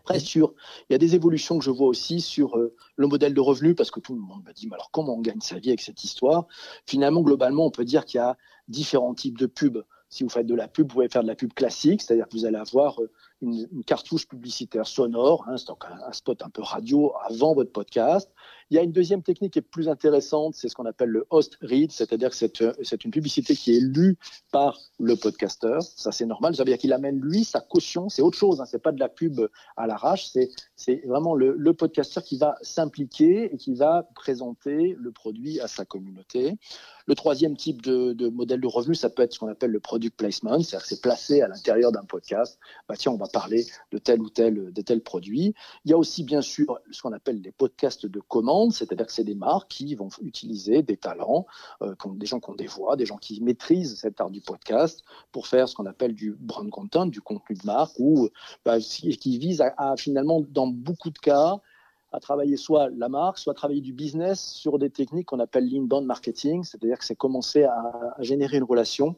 Après, il y a des évolutions que je vois aussi sur euh, le modèle de revenu, parce que tout le monde me dit, mais alors comment on gagne sa vie avec cette histoire? Finalement, globalement, on peut dire qu'il y a différents types de pubs. Si vous faites de la pub, vous pouvez faire de la pub classique, c'est-à-dire que vous allez avoir euh, une, cartouche publicitaire sonore, hein, c'est un, un, spot un peu radio avant votre podcast. Il y a une deuxième technique qui est plus intéressante, c'est ce qu'on appelle le host read, c'est-à-dire que c'est une publicité qui est lue par le podcasteur. Ça, c'est normal. Ça veut dire qu'il amène, lui, sa caution. C'est autre chose. Hein. C'est pas de la pub à l'arrache. C'est, vraiment le, le podcasteur qui va s'impliquer et qui va présenter le produit à sa communauté. Le troisième type de, modèle de revenu, ça peut être ce qu'on appelle le product placement, c'est-à-dire c'est placé à l'intérieur d'un podcast. Bah, tiens, on va parler de tel ou tel, tel produit. Il y a aussi, bien sûr, ce qu'on appelle les podcasts de commande c'est-à-dire que c'est des marques qui vont utiliser des talents, euh, des gens qui ont des gens qui maîtrisent cet art du podcast pour faire ce qu'on appelle du brand content, du contenu de marque, ou bah, qui vise à, finalement, dans beaucoup de cas, à travailler soit la marque, soit travailler du business sur des techniques qu'on appelle l'inbound marketing, c'est-à-dire que c'est commencer à générer une relation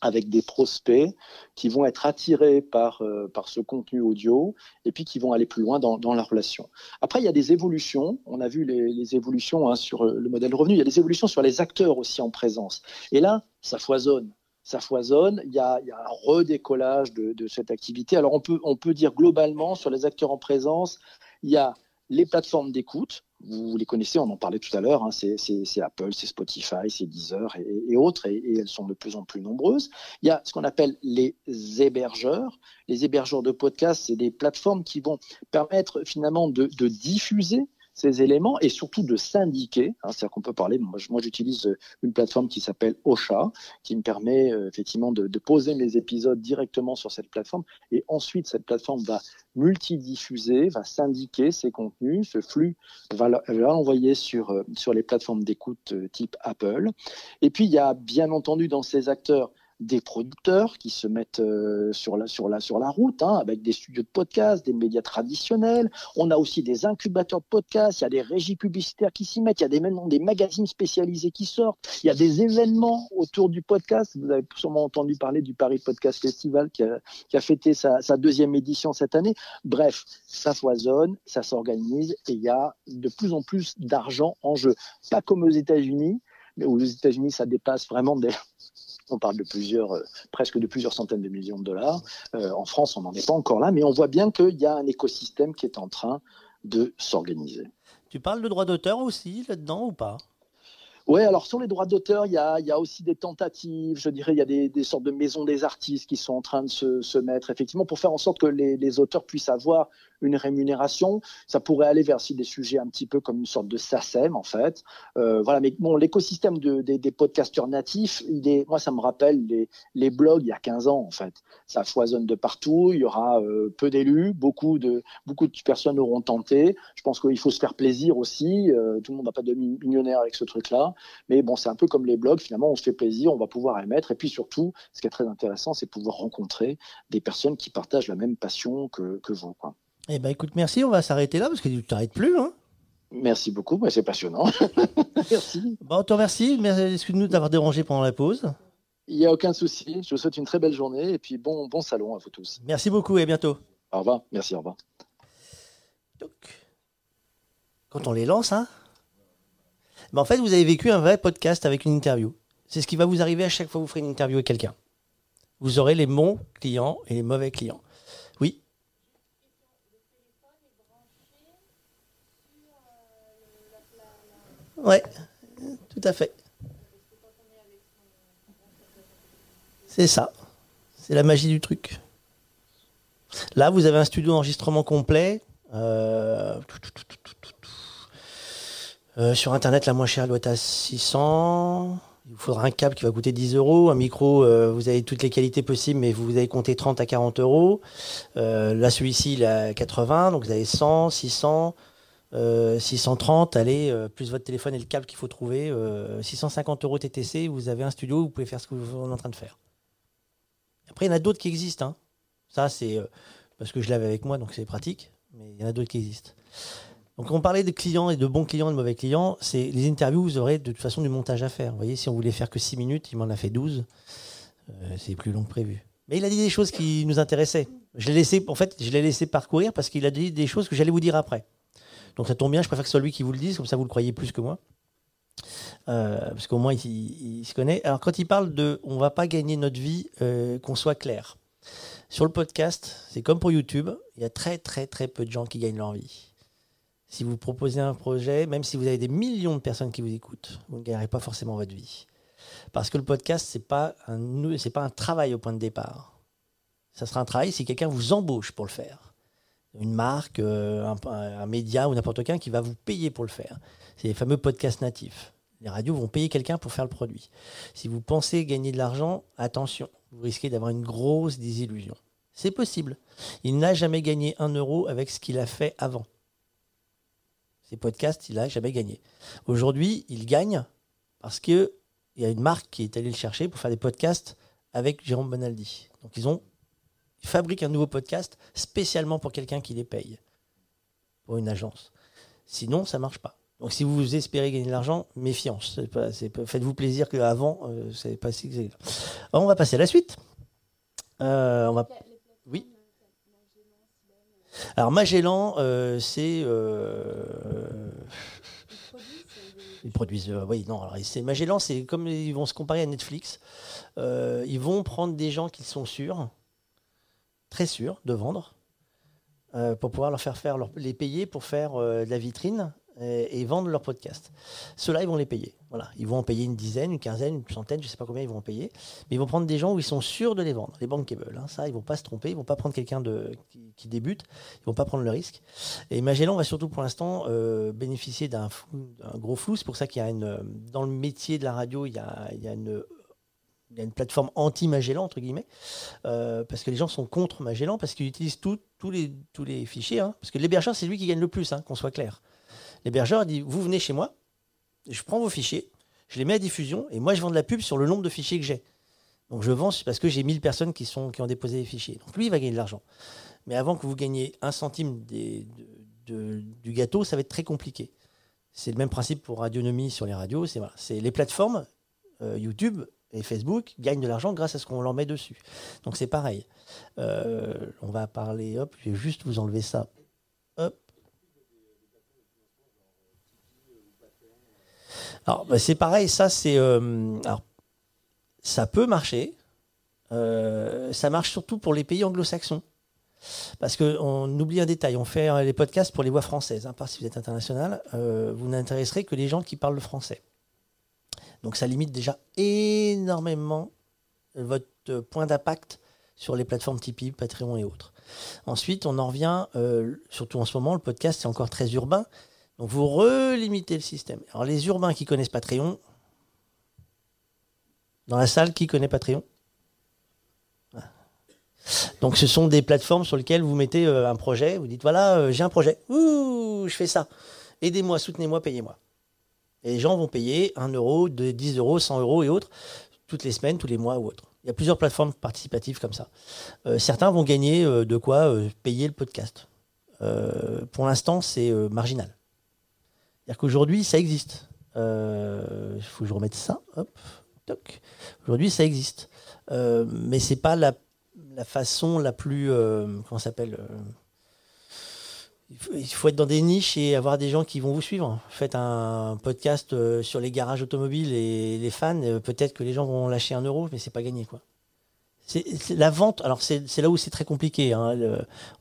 avec des prospects qui vont être attirés par, euh, par ce contenu audio et puis qui vont aller plus loin dans, la relation. Après, il y a des évolutions. On a vu les, les évolutions hein, sur euh, le modèle revenu. Il y a des évolutions sur les acteurs aussi en présence. Et là, ça foisonne. Ça foisonne. Il y a, un redécollage de, de cette activité. Alors, on peut dire globalement sur les acteurs en présence, il y a les plateformes d'écoute, vous les connaissez, on en parlait tout à l'heure, hein, c'est Apple, c'est Spotify, c'est Deezer et, autres, et, elles sont de plus en plus nombreuses. Il y a ce qu'on appelle les hébergeurs. Les hébergeurs de podcasts, c'est des plateformes qui vont permettre finalement de diffuser ces éléments et surtout de syndiquer. Hein, C'est-à-dire qu'on peut parler, moi, j'utilise euh, une plateforme qui s'appelle Ocha, qui me permet euh, effectivement de, de, poser mes épisodes directement sur cette plateforme et ensuite cette plateforme va multidiffuser, va syndiquer ces contenus, ce flux va l'envoyer sur, euh, sur les plateformes d'écoute type Apple. Et puis il y a bien entendu dans ces acteurs des producteurs qui se mettent euh, sur, la, sur, la, sur la route, hein, avec des studios de podcast, des médias traditionnels. On a aussi des incubateurs de podcast, il y a des régies publicitaires qui s'y mettent, il y a des, des magazines spécialisés qui sortent, il y a des événements autour du podcast. Vous avez sûrement entendu parler du Paris Podcast Festival qui a, qui a fêté sa, sa deuxième édition cette année. Bref, ça foisonne, ça s'organise et il y a de plus en plus d'argent en jeu. Pas comme aux États-Unis, mais aux États-Unis, ça dépasse vraiment des, on parle de plusieurs, euh, presque de plusieurs centaines de millions de dollars. Euh, en France, on n'en est pas encore là, mais on voit bien qu'il y a un écosystème qui est en train de s'organiser. Tu parles de droit d'auteur aussi là-dedans ou pas? Ouais, alors sur les droits d'auteur, il y a, y a, aussi des tentatives, je dirais, il y a des, des, sortes de maisons des artistes qui sont en train de se, se mettre, effectivement, pour faire en sorte que les, les, auteurs puissent avoir une rémunération. Ça pourrait aller vers des sujets un petit peu comme une sorte de SACEM, en fait. Euh, voilà, mais bon, l'écosystème de, des, des, podcasteurs natifs, il est, moi, ça me rappelle les, les, blogs il y a 15 ans, en fait. Ça foisonne de partout, il y aura euh, peu d'élus, beaucoup de, beaucoup de personnes auront tenté. Je pense qu'il faut se faire plaisir aussi. Euh, tout le monde n'a pas de millionnaire avec ce truc-là. Mais bon, c'est un peu comme les blogs, finalement, on se fait plaisir, on va pouvoir émettre. Et puis surtout, ce qui est très intéressant, c'est pouvoir rencontrer des personnes qui partagent la même passion que, que vous. Quoi. Eh ben écoute, merci, on va s'arrêter là parce que tu t'arrêtes plus. Hein Merci beaucoup, c'est passionnant. <laughs> merci. Bon, te remercie, excuse-nous d'avoir dérangé pendant la pause. Il n'y a aucun souci, je vous souhaite une très belle journée et puis bon, bon salon à vous tous. Merci beaucoup et à bientôt. Au revoir, merci, au revoir. Donc, quand on les lance, hein, en fait, vous avez vécu un vrai podcast avec une interview. C'est ce qui va vous arriver à chaque fois que vous ferez une interview avec quelqu'un. Vous aurez les bons clients et les mauvais clients. Oui? Ouais, tout à fait. C'est ça. C'est la magie du truc. Là, vous avez un studio d'enregistrement complet. Euh, euh, sur Internet, la moins chère doit être à 600. Il vous faudra un câble qui va coûter 10 euros. Un micro, euh, vous avez toutes les qualités possibles, mais vous allez compter 30 à 40 euros. Euh, là, celui-ci, il a 80, donc vous avez 100, 600, 630. Allez, plus votre téléphone et le câble qu'il faut trouver. 650 euros TTC, vous avez un studio, vous pouvez faire ce que vous êtes en train de faire. Après, il y en a d'autres qui existent. Hein. Ça, c'est parce que je l'avais avec moi, donc c'est pratique. Mais il y en a d'autres qui existent. Donc on parlait de clients et de bons clients et de mauvais clients. C'est les interviews, vous aurez de toute façon du montage à faire. Vous voyez, si on voulait faire que 6 minutes, il m'en a fait 12. Euh, c'est plus long que prévu. Mais il a dit des choses qui nous intéressaient. Je l'ai laissé, en fait, je l'ai laissé parcourir parce qu'il a dit des choses que j'allais vous dire après. Donc ça tombe bien, je préfère que ce soit lui qui vous le dise, comme ça vous le croyez plus que moi. Euh, parce qu'au moins il, se connaît. Alors quand il parle de on va pas gagner notre vie, euh, qu'on soit clair. Sur le podcast, c'est comme pour YouTube, il y a très très très peu de gens qui gagnent leur vie. Si vous proposez un projet, même si vous avez des millions de personnes qui vous écoutent, vous ne gagnerez pas forcément votre vie. Parce que le podcast, ce n'est pas, un, travail au point de départ. Ça sera un travail si quelqu'un vous embauche pour le faire. Une marque, euh, un, un média ou n'importe quel qui va vous payer pour le faire. C'est les fameux podcasts natifs. Les radios vont payer quelqu'un pour faire le produit. Si vous pensez gagner de l'argent, attention, vous risquez d'avoir une grosse désillusion. C'est possible. Il n'a jamais gagné un euro avec ce qu'il a fait avant. Ces podcasts, il n'a jamais gagné. Aujourd'hui, il gagne parce qu'il y a une marque qui est allée le chercher pour faire des podcasts avec Jérôme Bonaldi. Donc ils ont fabriquent un nouveau podcast spécialement pour quelqu'un qui les paye, pour une agence. Sinon, ça marche pas. Donc si vous espérez gagner de l'argent, méfiance. Faites-vous plaisir qu'avant, euh, c'est pas si. On va passer à la suite. Euh, on va... Oui. Alors Magellan, euh, c'est euh, ils produisent. Euh, oui, non. Alors c'est Magellan, c'est comme ils vont se comparer à Netflix. ils vont prendre des gens qui sont sûrs, très sûrs de vendre, pour pouvoir leur faire faire les payer pour faire de la vitrine et, vendre leur podcast. Ceux-là, ils vont les payer. Voilà. Ils vont en payer une dizaine, une quinzaine, une centaine, je ne sais pas combien ils vont en payer. Mais ils vont prendre des gens où ils sont sûrs de les vendre. Les bankable. Hein, ça, ils ne vont pas se tromper. Ils ne vont pas prendre quelqu'un qui, qui, débute. Ils ne vont pas prendre le risque. Et Magellan va surtout pour l'instant euh, bénéficier d'un gros flou. C'est pour ça qu'il y a une. Dans le métier de la radio, il y a, une plateforme anti-Magellan, entre guillemets, euh, parce que les gens sont contre Magellan, parce qu'ils utilisent tous les, tous les fichiers. Hein, parce que l'hébergeur, c'est lui qui gagne le plus, hein, qu'on soit clair. L'hébergeur dit Vous venez chez moi, je prends vos fichiers, je les mets à diffusion, et moi, je vends de la pub sur le nombre de fichiers que j'ai. Donc, je vends parce que j'ai 1000 personnes qui, ont déposé des fichiers. Donc, lui, il va gagner de l'argent. Mais avant que vous gagniez un centime du gâteau, ça va être très compliqué. C'est le même principe pour Radionomie sur les radios. C'est les plateformes, euh, YouTube et Facebook, gagnent de l'argent grâce à ce qu'on leur met dessus. Donc, c'est pareil. Euh, on va parler, hop, je vais juste vous enlever ça. Hop. Alors, bah, c'est pareil, ça, c'est. Euh, alors, ça peut marcher. Euh, ça marche surtout pour les pays anglo-saxons. Parce qu'on oublie un détail, on fait les podcasts pour les voix françaises, hein, si vous êtes international, euh, vous n'intéresserez que les gens qui parlent le français. Donc ça limite déjà énormément votre point d'impact sur les plateformes Tipeee, Patreon et autres. Ensuite, on en revient, euh, surtout en ce moment, le podcast c'est encore très urbain. Donc vous relimitez le système. Alors les urbains qui connaissent Patreon, dans la salle, qui connaît Patreon ah. donc ce sont des plateformes sur lesquelles vous mettez euh, un projet, vous dites voilà, euh, j'ai un projet, Ouh, je fais ça, aidez-moi, soutenez-moi, payez-moi. Et les gens vont payer 1 euro, 10 euros, 100 euros et autres, toutes les semaines, tous les mois ou autres. Il y a plusieurs plateformes participatives comme ça. Euh, certains vont gagner de quoi payer le podcast. pour l'instant, c'est marginal. C'est-à-dire qu'aujourd'hui, ça existe. Il faut que je remette ça. Hop. Aujourd'hui, ça existe. Euh, mais c'est pas la, façon la plus. Euh, comment s'appelle euh, il faut, être dans des niches et avoir des gens qui vont vous suivre. Faites un podcast sur les garages automobiles et les fans. Peut-être que les gens vont lâcher un euro, mais c'est pas gagné. quoi. La vente. Alors c'est là où c'est très compliqué. Hein,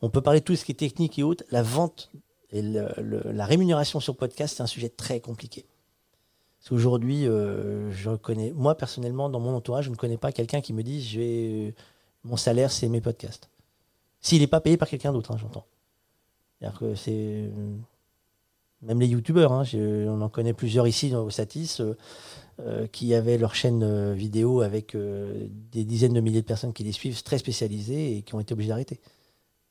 on peut parler de tout ce qui est technique et autres. La vente et la rémunération sur podcast, c'est un sujet très compliqué. Parce qu'aujourd'hui, euh, je connais, moi personnellement, dans mon entourage, je ne connais pas quelqu'un qui me dit je mon salaire, c'est mes podcasts. S'il n'est pas payé par quelqu'un d'autre, hein, j'entends. C'est-à-dire que c'est. Même les youtubeurs, hein, on en connaît plusieurs ici au Satis, euh, euh, qui avaient leur chaîne vidéo avec des dizaines de milliers de personnes qui les suivent, très spécialisées et qui ont été obligés d'arrêter.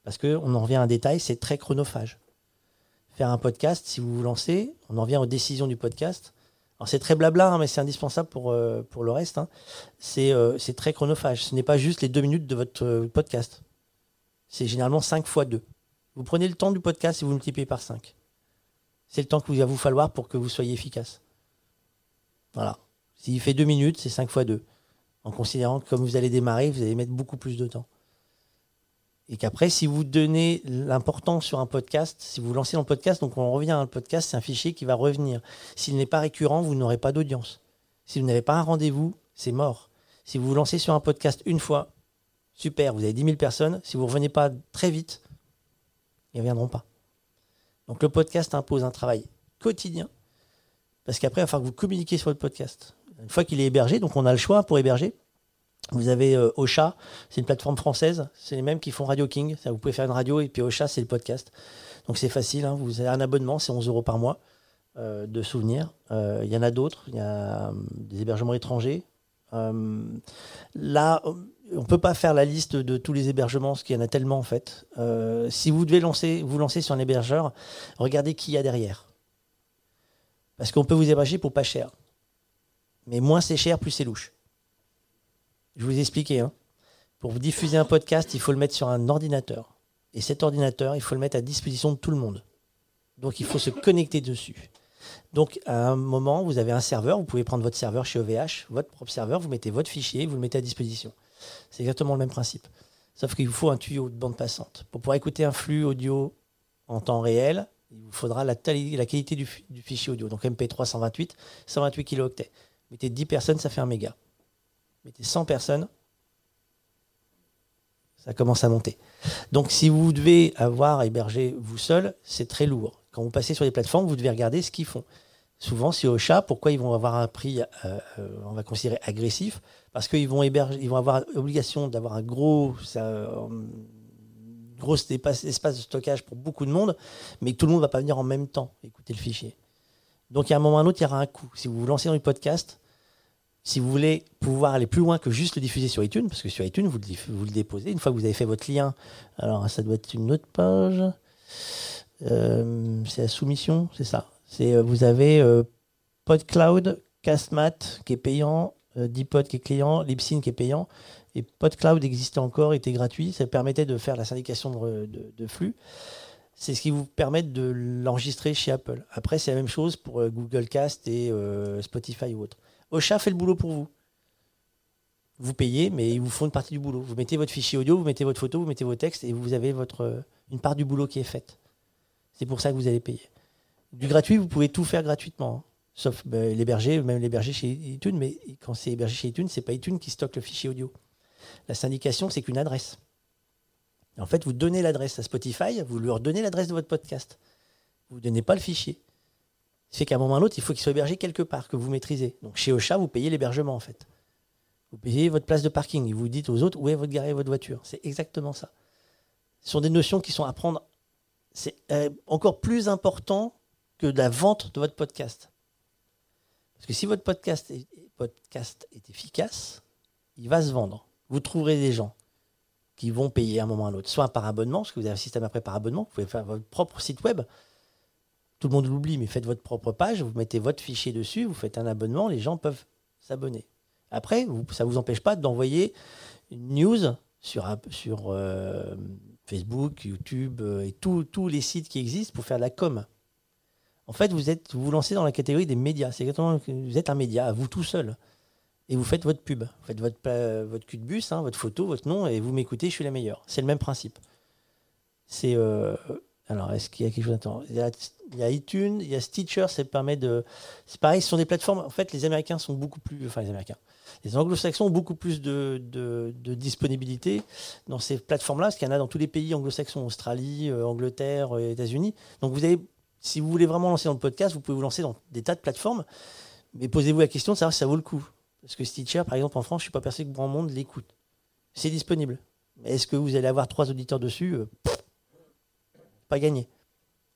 Parce qu'on en revient à un détail, c'est très chronophage. Faire un podcast, si vous vous lancez, on en revient aux décisions du podcast c'est très blabla, hein, mais c'est indispensable pour, euh, pour le reste. Hein. Euh, c'est très chronophage. Ce n'est pas juste les deux minutes de votre euh, podcast. C'est généralement 5 fois 2. Vous prenez le temps du podcast et vous multipliez par 5. C'est le temps qu'il va vous falloir pour que vous soyez efficace. Voilà. S'il fait 2 minutes, c'est 5 fois 2. En considérant que comme vous allez démarrer, vous allez mettre beaucoup plus de temps. Et qu'après, si vous donnez l'importance sur un podcast, si vous lancez dans le podcast, donc on revient à un podcast, c'est un fichier qui va revenir. S'il n'est pas récurrent, vous n'aurez pas d'audience. Si vous n'avez pas un rendez-vous, c'est mort. Si vous vous lancez sur un podcast une fois, super, vous avez 10 000 personnes. Si vous ne revenez pas très vite, ils ne reviendront pas. Donc le podcast impose un travail quotidien. Parce qu'après, il va falloir que vous communiquiez sur le podcast. Une fois qu'il est hébergé, donc on a le choix pour héberger. Vous avez euh, Ocha, c'est une plateforme française, c'est les mêmes qui font Radio King. Vous pouvez faire une radio et puis Ocha, c'est le podcast. Donc c'est facile, hein. vous avez un abonnement, c'est 11 euros par mois euh, de souvenirs. Euh, il y en a d'autres, il y a des hébergements étrangers. là, on ne peut pas faire la liste de tous les hébergements, parce qu'il y en a tellement en fait. si vous devez lancer, vous lancer sur un hébergeur, regardez qui y a derrière. Parce qu'on peut vous héberger pour pas cher. Mais moins c'est cher, plus c'est louche. Je vous ai expliqué. Hein. Pour diffuser un podcast, il faut le mettre sur un ordinateur. Et cet ordinateur, il faut le mettre à disposition de tout le monde. Donc il faut se connecter dessus. Donc à un moment, vous avez un serveur, vous pouvez prendre votre serveur chez OVH, votre propre serveur, vous mettez votre fichier, vous le mettez à disposition. C'est exactement le même principe. Sauf qu'il vous faut un tuyau de bande passante. Pour pouvoir écouter un flux audio en temps réel, il vous faudra la, la qualité du, du, fichier audio. Donc MP3 128, 128 kilooctets. Mettez 10 personnes, ça fait un méga mettez 100 personnes, ça commence à monter. Donc si vous devez avoir hébergé vous seul, c'est très lourd. Quand vous passez sur les plateformes, vous devez regarder ce qu'ils font. Souvent, c'est au chat. Pourquoi ils vont avoir un prix, euh, euh, on va considérer agressif? Parce qu'ils vont vont avoir l'obligation d'avoir un gros, espace, espace, de stockage pour beaucoup de monde, mais tout le monde ne va pas venir en même temps écouter le fichier. Donc, à un moment ou à un autre, il y aura un coût. Si vous vous lancez dans le podcast, si vous voulez pouvoir aller plus loin que juste le diffuser sur iTunes, parce que sur iTunes, vous le, déposez, une fois que vous avez fait votre lien, alors ça doit être une autre page, euh, c'est la soumission, c'est ça. C'est, euh, vous avez euh, PodCloud, Castmat qui est payant, Dipod qui est client, Libsyn qui est payant, et PodCloud existait encore, était gratuit, ça permettait de faire la syndication de flux. C'est ce qui vous permet de l'enregistrer chez Apple. Après, c'est la même chose pour Google Cast et Spotify ou autre. Ocha fait le boulot pour vous. Vous payez, mais ils vous font une partie du boulot. Vous mettez votre fichier audio, vous mettez votre photo, vous mettez vos textes et vous avez votre, une part du boulot qui est faite. C'est pour ça que vous allez payer. Du gratuit, vous pouvez tout faire gratuitement. Hein. Sauf ben, l'héberger, même l'héberger chez iTunes, mais quand c'est hébergé chez iTunes, c'est pas iTunes qui stocke le fichier audio. La syndication, c'est qu'une adresse. En fait, vous donnez l'adresse à Spotify, vous leur donnez l'adresse de votre podcast. Vous ne donnez pas le fichier. Ce qui fait qu'à un moment ou à un autre, il faut qu'il soit hébergé quelque part, que vous maîtrisez. Donc chez Ocha, vous payez l'hébergement en fait. Vous payez votre place de parking et vous dites aux autres où est votre garé votre voiture? C'est exactement ça. Ce sont des notions qui sont à prendre. C'est euh, encore plus important que la vente de votre podcast. Parce que si votre podcast est, podcast est efficace, il va se vendre. Vous trouverez des gens qui vont payer à un moment ou à un autre, soit par abonnement, parce que vous avez un système après par abonnement, vous pouvez faire votre propre site web. Tout le monde l'oublie, mais faites votre propre page, vous mettez votre fichier dessus, vous faites un abonnement, les gens peuvent s'abonner. Après, ça ne vous empêche pas d'envoyer une news sur, euh, Facebook, YouTube euh, et tous les sites qui existent pour faire de la com. En fait, vous, êtes, vous vous lancez dans la catégorie des médias. C'est exactement vous êtes un média, vous tout seul. Et vous faites votre pub. Vous faites votre, votre cul de bus, hein, votre photo, votre nom, et vous m'écoutez, je suis la meilleure. C'est le même principe. C'est. Euh, alors, est-ce qu'il y a quelque chose d'intéressant il, y a iTunes, il y a Stitcher, ça permet de. C'est pareil, ce sont des plateformes. En fait, les Américains sont beaucoup plus. Enfin, les Américains. Les anglo-saxons ont beaucoup plus de, de, disponibilité dans ces plateformes-là, parce qu'il y en a dans tous les pays anglo-saxons, Australie, euh, Angleterre, euh, États-Unis. Donc, vous avez si vous voulez vraiment lancer dans le podcast, vous pouvez vous lancer dans des tas de plateformes, mais posez-vous la question de savoir si ça vaut le coup. Parce que Stitcher, par exemple, en France, je ne suis pas persuadé que grand monde l'écoute. C'est disponible. Est-ce que vous allez avoir trois auditeurs dessus? Euh, Pas gagné.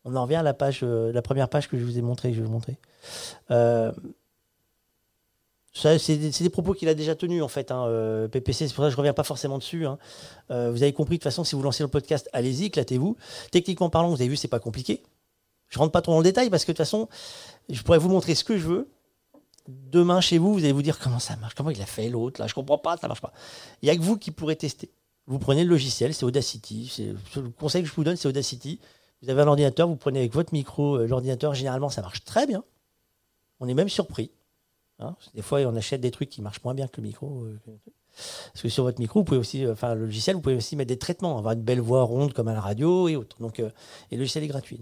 On en revient à la page, euh, la première page que je vous ai montrée. Je vais vous montrer. Euh, c'est des, propos qu'il a déjà tenus en fait. Hein, PPC, c'est pour ça que je ne reviens pas forcément dessus. Hein. vous avez compris de toute façon, si vous lancez le podcast, allez-y, éclatez-vous. Techniquement parlant, vous avez vu, c'est pas compliqué. Je rentre pas trop dans le détail parce que de toute façon, je pourrais vous montrer ce que je veux. Demain, chez vous, vous allez vous dire comment ça marche, comment il a fait l'autre, là, je comprends pas, ça marche pas. Il n'y a que vous qui pourrez tester. Vous prenez le logiciel, c'est Audacity. Le conseil que je vous donne, c'est Audacity. Vous avez un ordinateur, vous prenez avec votre micro euh, l'ordinateur, généralement, ça marche très bien. On est même surpris. Hein. des fois, on achète des trucs qui marchent moins bien que le micro. Euh, parce que sur votre micro, vous pouvez aussi, euh, enfin, le logiciel, vous pouvez aussi mettre des traitements, avoir une belle voix ronde comme à la radio et autres. Donc, et le logiciel est gratuit.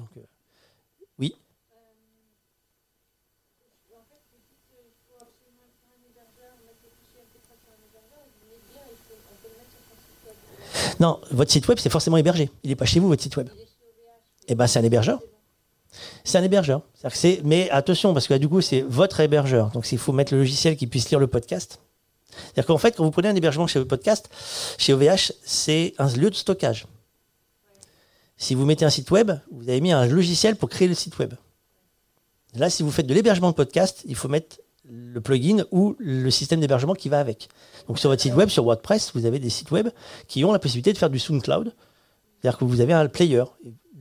Non, votre site web, c'est forcément hébergé. Il n'est pas chez vous, votre site web. Eh bien, c'est un hébergeur. C'est un hébergeur. mais attention, parce que du coup, c'est votre hébergeur. Donc, il faut mettre le logiciel qui puisse lire le podcast. C'est-à-dire qu'en fait, quand vous prenez un hébergement chez votre podcast, chez OVH, c'est un lieu de stockage. Si vous mettez un site web, vous avez mis un logiciel pour créer le site web. Là, si vous faites de l'hébergement de podcast, il faut mettre le plugin ou le système d'hébergement qui va avec. Donc sur votre site web, sur WordPress, vous avez des sites web qui ont la possibilité de faire du SoundCloud. C'est-à-dire que vous avez un player.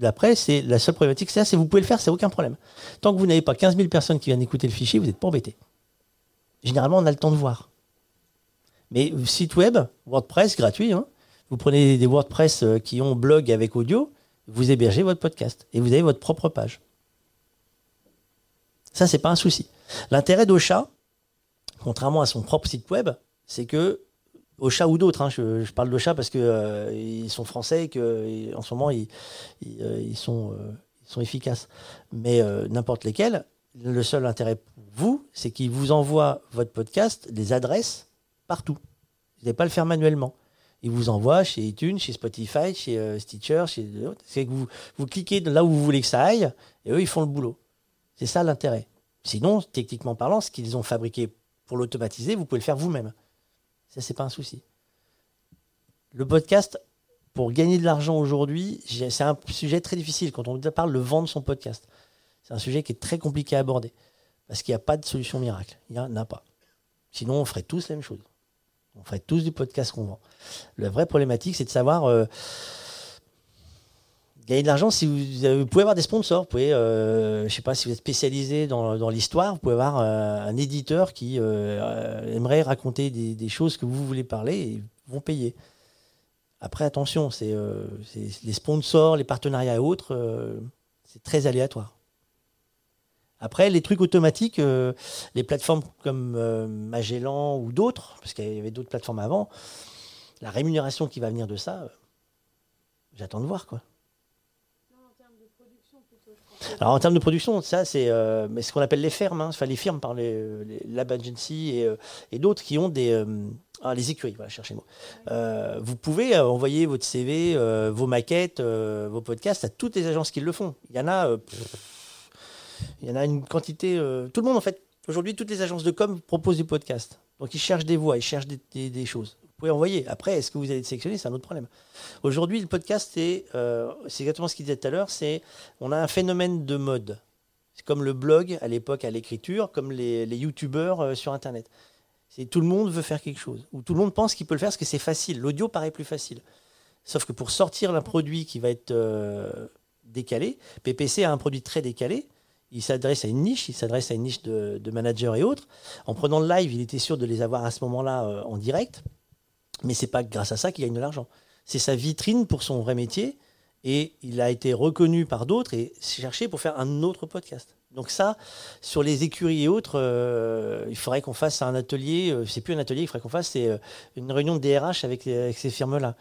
Après, c'est la seule problématique, c'est si vous pouvez le faire, c'est aucun problème. Tant que vous n'avez pas 15 000 personnes qui viennent écouter le fichier, vous n'êtes pas embêté. Généralement, on a le temps de voir. Mais site web, WordPress, gratuit, hein. vous prenez des WordPress euh, qui ont blog avec audio, vous hébergez votre podcast et vous avez votre propre page. Ça, c'est pas un souci. L'intérêt d'Ocha, contrairement à son propre site web, c'est que Ocha ou d'autres, hein, je, parle d'Ocha parce qu'ils euh, sont français et qu'en ce moment ils, euh, sont, euh, ils, sont, efficaces. Mais n'importe lesquels, le seul intérêt pour vous, c'est qu'ils vous envoient votre podcast, des adresses partout. Vous n'allez pas le faire manuellement. Ils vous envoient chez iTunes, chez Spotify, chez Stitcher, chez C'est que vous cliquez là où vous voulez que ça aille et eux, ils font le boulot. C'est ça l'intérêt. Sinon, techniquement parlant, ce qu'ils ont fabriqué pour l'automatiser, vous pouvez le faire vous-même. Ça, c'est pas un souci. Le podcast, pour gagner de l'argent aujourd'hui, c'est un sujet très difficile. Quand on parle de vendre son podcast, c'est un sujet qui est très compliqué à aborder. Parce qu'il n'y a pas de solution miracle. Il n'y en a pas. Sinon, on ferait tous la même chose. On ferait tous du podcast qu'on vend. La vraie problématique, c'est de savoir. Euh, gagner de l'argent si vous, pouvez avoir des sponsors. Vous pouvez, euh, je sais pas, si vous êtes spécialisé dans, l'histoire, vous pouvez avoir euh, un éditeur qui euh, aimerait raconter des, choses que vous voulez parler et vont payer. Après, attention, c'est les sponsors, les partenariats et autres, c'est très aléatoire. Après, les trucs automatiques, les plateformes comme Magellan ou d'autres, parce qu'il y avait d'autres plateformes avant, la rémunération qui va venir de ça, j'attends de voir quoi. Alors en termes de production, ça c'est euh, ce qu'on appelle les fermes, hein, enfin les firmes par les, lab agency et, euh, et d'autres qui ont des euh, ah, les écuries, voilà, cherchez-moi. vous pouvez envoyer votre CV, vos maquettes, vos podcasts à toutes les agences qui le font. Il y en a, Il y en a une quantité. tout le monde, en fait, aujourd'hui, toutes les agences de com proposent du podcast. Donc, ils cherchent des voix, ils cherchent des, des- des choses. Vous pouvez envoyer. Après, est-ce que vous allez être sélectionné C'est un autre problème. Aujourd'hui, le podcast, c'est euh, c'est exactement ce qu'il disait tout à l'heure c'est on a un phénomène de mode. C'est comme le blog à l'époque à l'écriture, comme les, les youtubeurs euh, sur Internet. C'est tout le monde veut faire quelque chose. Ou tout le monde pense qu'il peut le faire parce que c'est facile. L'audio paraît plus facile. Sauf que pour sortir un produit qui va être euh, décalé, PPC a un produit très décalé. Il s'adresse à une niche, il s'adresse à une niche de, managers et autres. En prenant le live, il était sûr de les avoir à ce moment-là en direct. Mais c'est pas grâce à ça qu'il gagne de l'argent. C'est sa vitrine pour son vrai métier. Et il a été reconnu par d'autres et cherché pour faire un autre podcast. Donc ça, sur les écuries et autres, euh, il faudrait qu'on fasse un atelier. euh, c'est plus un atelier, il faudrait qu'on fasse c'est euh, une réunion de DRH avec, ces firmes-là.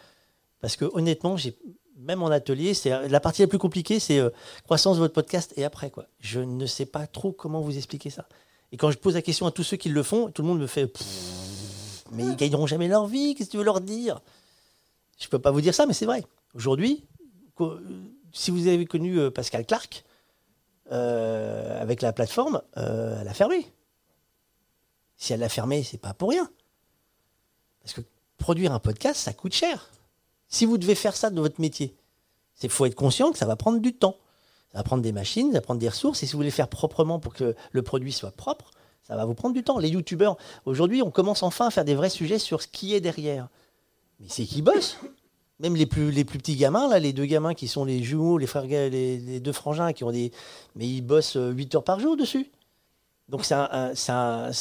Parce que honnêtement, même en atelier, c'est la partie la plus compliquée, c'est croissance de votre podcast et après quoi. Je ne sais pas trop comment vous expliquer ça. Et quand je pose la question à tous ceux qui le font, tout le monde me fait mais ils gagneront jamais leur vie. Qu'est-ce que tu veux leur dire? Je peux pas vous dire ça, mais c'est vrai. Aujourd'hui, co- si vous avez connu euh, Pascal Clark euh, avec la plateforme, euh, elle a fermé. Si elle l'a fermé, c'est pas pour rien. Parce que produire un podcast, ça coûte cher. Si vous devez faire ça de votre métier, il faut être conscient que ça va prendre du temps. Ça va prendre des machines, ça va prendre des ressources. Et si vous voulez faire proprement pour que le produit soit propre, ça va vous prendre du temps. Les youtubeurs, aujourd'hui, on commence enfin à faire des vrais sujets sur ce qui est derrière. Mais c'est qui bossent Même les plus, petits gamins, là, les deux gamins qui sont les jumeaux, les, frères, les, deux frangins qui ont des. Mais ils bossent euh, 8 heures par jour dessus. Donc c'est un, un-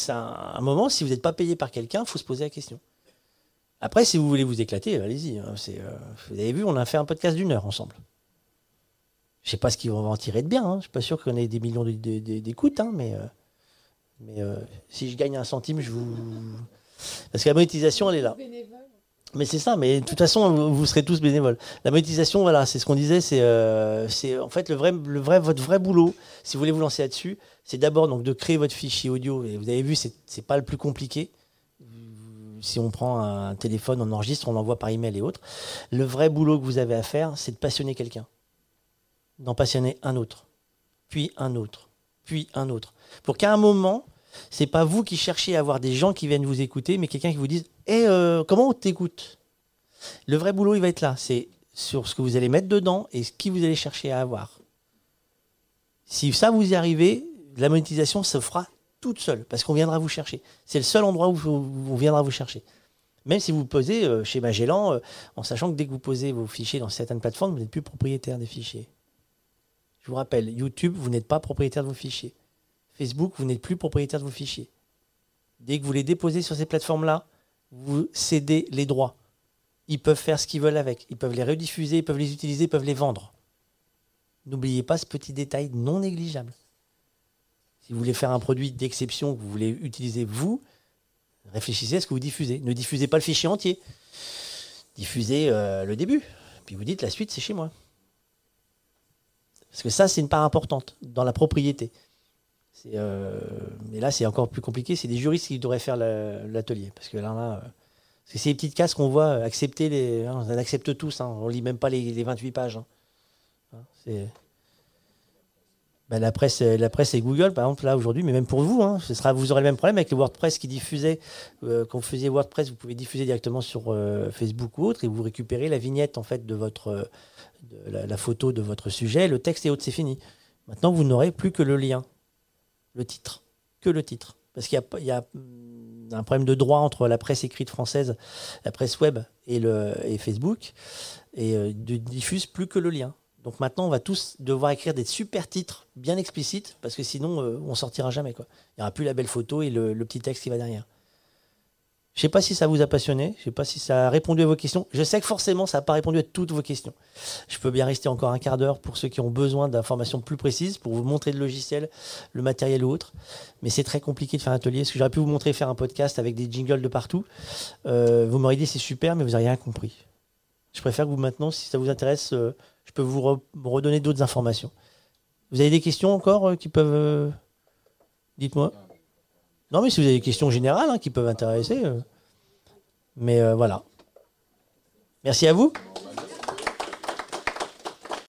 un- moment, si vous n'êtes pas payé par quelqu'un, il faut se poser la question. Après, si vous voulez vous éclater, allez-y. hein, euh, vous avez vu, on a fait un podcast d'une heure ensemble. Je sais pas ce qu'ils vont en tirer de bien. Hein. Je suis pas sûr qu'on ait des millions d'écoutes, hein, mais, euh, mais euh, si je gagne un centime, je vous. Parce que la monétisation, elle est là. Mais c'est ça, mais de toute façon, vous, vous serez tous bénévoles. La monétisation, voilà, c'est ce qu'on disait, c'est euh, en fait le vrai, le vrai, votre vrai boulot, si vous voulez vous lancer là-dessus, c'est d'abord donc de créer votre fichier audio. Et vous avez vu, c'est pas le plus compliqué. Si on prend un téléphone, on enregistre, on l'envoie par email et autres. Le vrai boulot que vous avez à faire, c'est de passionner quelqu'un, d'en passionner un autre, puis un autre, puis un autre, pour qu'à un moment, c'est pas vous qui cherchez à avoir des gens qui viennent vous écouter, mais quelqu'un qui vous dise Eh, euh, comment on t'écoute? Le vrai boulot, il va être là. C'est sur ce que vous allez mettre dedans et ce qui vous allez chercher à avoir. Si ça vous y arrivez, la monétisation se fera toute seule parce qu'on viendra vous chercher. C'est le seul endroit où on viendra vous chercher. Même si vous posez euh, chez Magellan, euh, en sachant que dès que vous posez vos fichiers dans certaines plateformes, vous n'êtes plus propriétaire des fichiers. Je vous rappelle, YouTube, vous n'êtes pas propriétaire de vos fichiers. Facebook, vous n'êtes plus propriétaire de vos fichiers. Dès que vous les déposez sur ces plateformes-là, vous cédez les droits. Ils peuvent faire ce qu'ils veulent avec. Ils peuvent les rediffuser, ils peuvent les utiliser, ils peuvent les vendre. N'oubliez pas ce petit détail non négligeable. Si vous voulez faire un produit d'exception que vous voulez utiliser vous, réfléchissez à ce que vous diffusez. Ne diffusez pas le fichier entier. Diffusez euh, le début. Puis vous dites la suite, c'est chez moi. Parce que ça, c'est une part importante dans la propriété. Euh, mais là, c'est encore plus compliqué. C'est des juristes qui devraient faire la- l'atelier. Parce que là, euh, c'est ces petites cases qu'on voit euh, accepter. Les, hein, on accepte tous. Hein, on lit même pas les, les 28 pages. hein. Hein, ben, la, presse, la presse et Google, par exemple, là, aujourd'hui, mais même pour vous, ce sera, vous aurez le même problème avec le WordPress qui diffusait. quand vous faisiez WordPress, vous pouvez diffuser directement sur Facebook ou autre et vous récupérez la vignette en fait, de, votre, de la, la photo de votre sujet, le texte et autres, c'est fini. Maintenant, vous n'aurez plus que le lien le titre, que le titre. Parce qu'il y y a, hum, un problème de droit entre la presse écrite française, la presse web et, le, Facebook, et euh, ne diffuse plus que le lien. Donc maintenant, on va tous devoir écrire des super titres bien explicites, parce que sinon, euh, on sortira jamais. Quoi. Il n'y aura plus la belle photo et le petit texte qui va derrière. Je ne sais pas si ça vous a passionné, je ne sais pas si ça a répondu à vos questions. Je sais que forcément, ça n'a pas répondu à toutes vos questions. Je peux bien rester encore un quart d'heure pour ceux qui ont besoin d'informations plus précises, pour vous montrer le logiciel, le matériel ou autre. Mais c'est très compliqué de faire un atelier, parce que j'aurais pu vous montrer faire un podcast avec des jingles de partout. Euh, vous m'auriez dit c'est super, mais vous n'avez rien compris. Je préfère que vous maintenant, si ça vous intéresse, euh, je peux vous redonner d'autres informations. Vous avez des questions encore euh, qui peuvent... euh, Dites-moi. Non, mais si vous avez des questions générales hein, qui peuvent intéresser. euh. Mais euh, voilà. Merci à vous.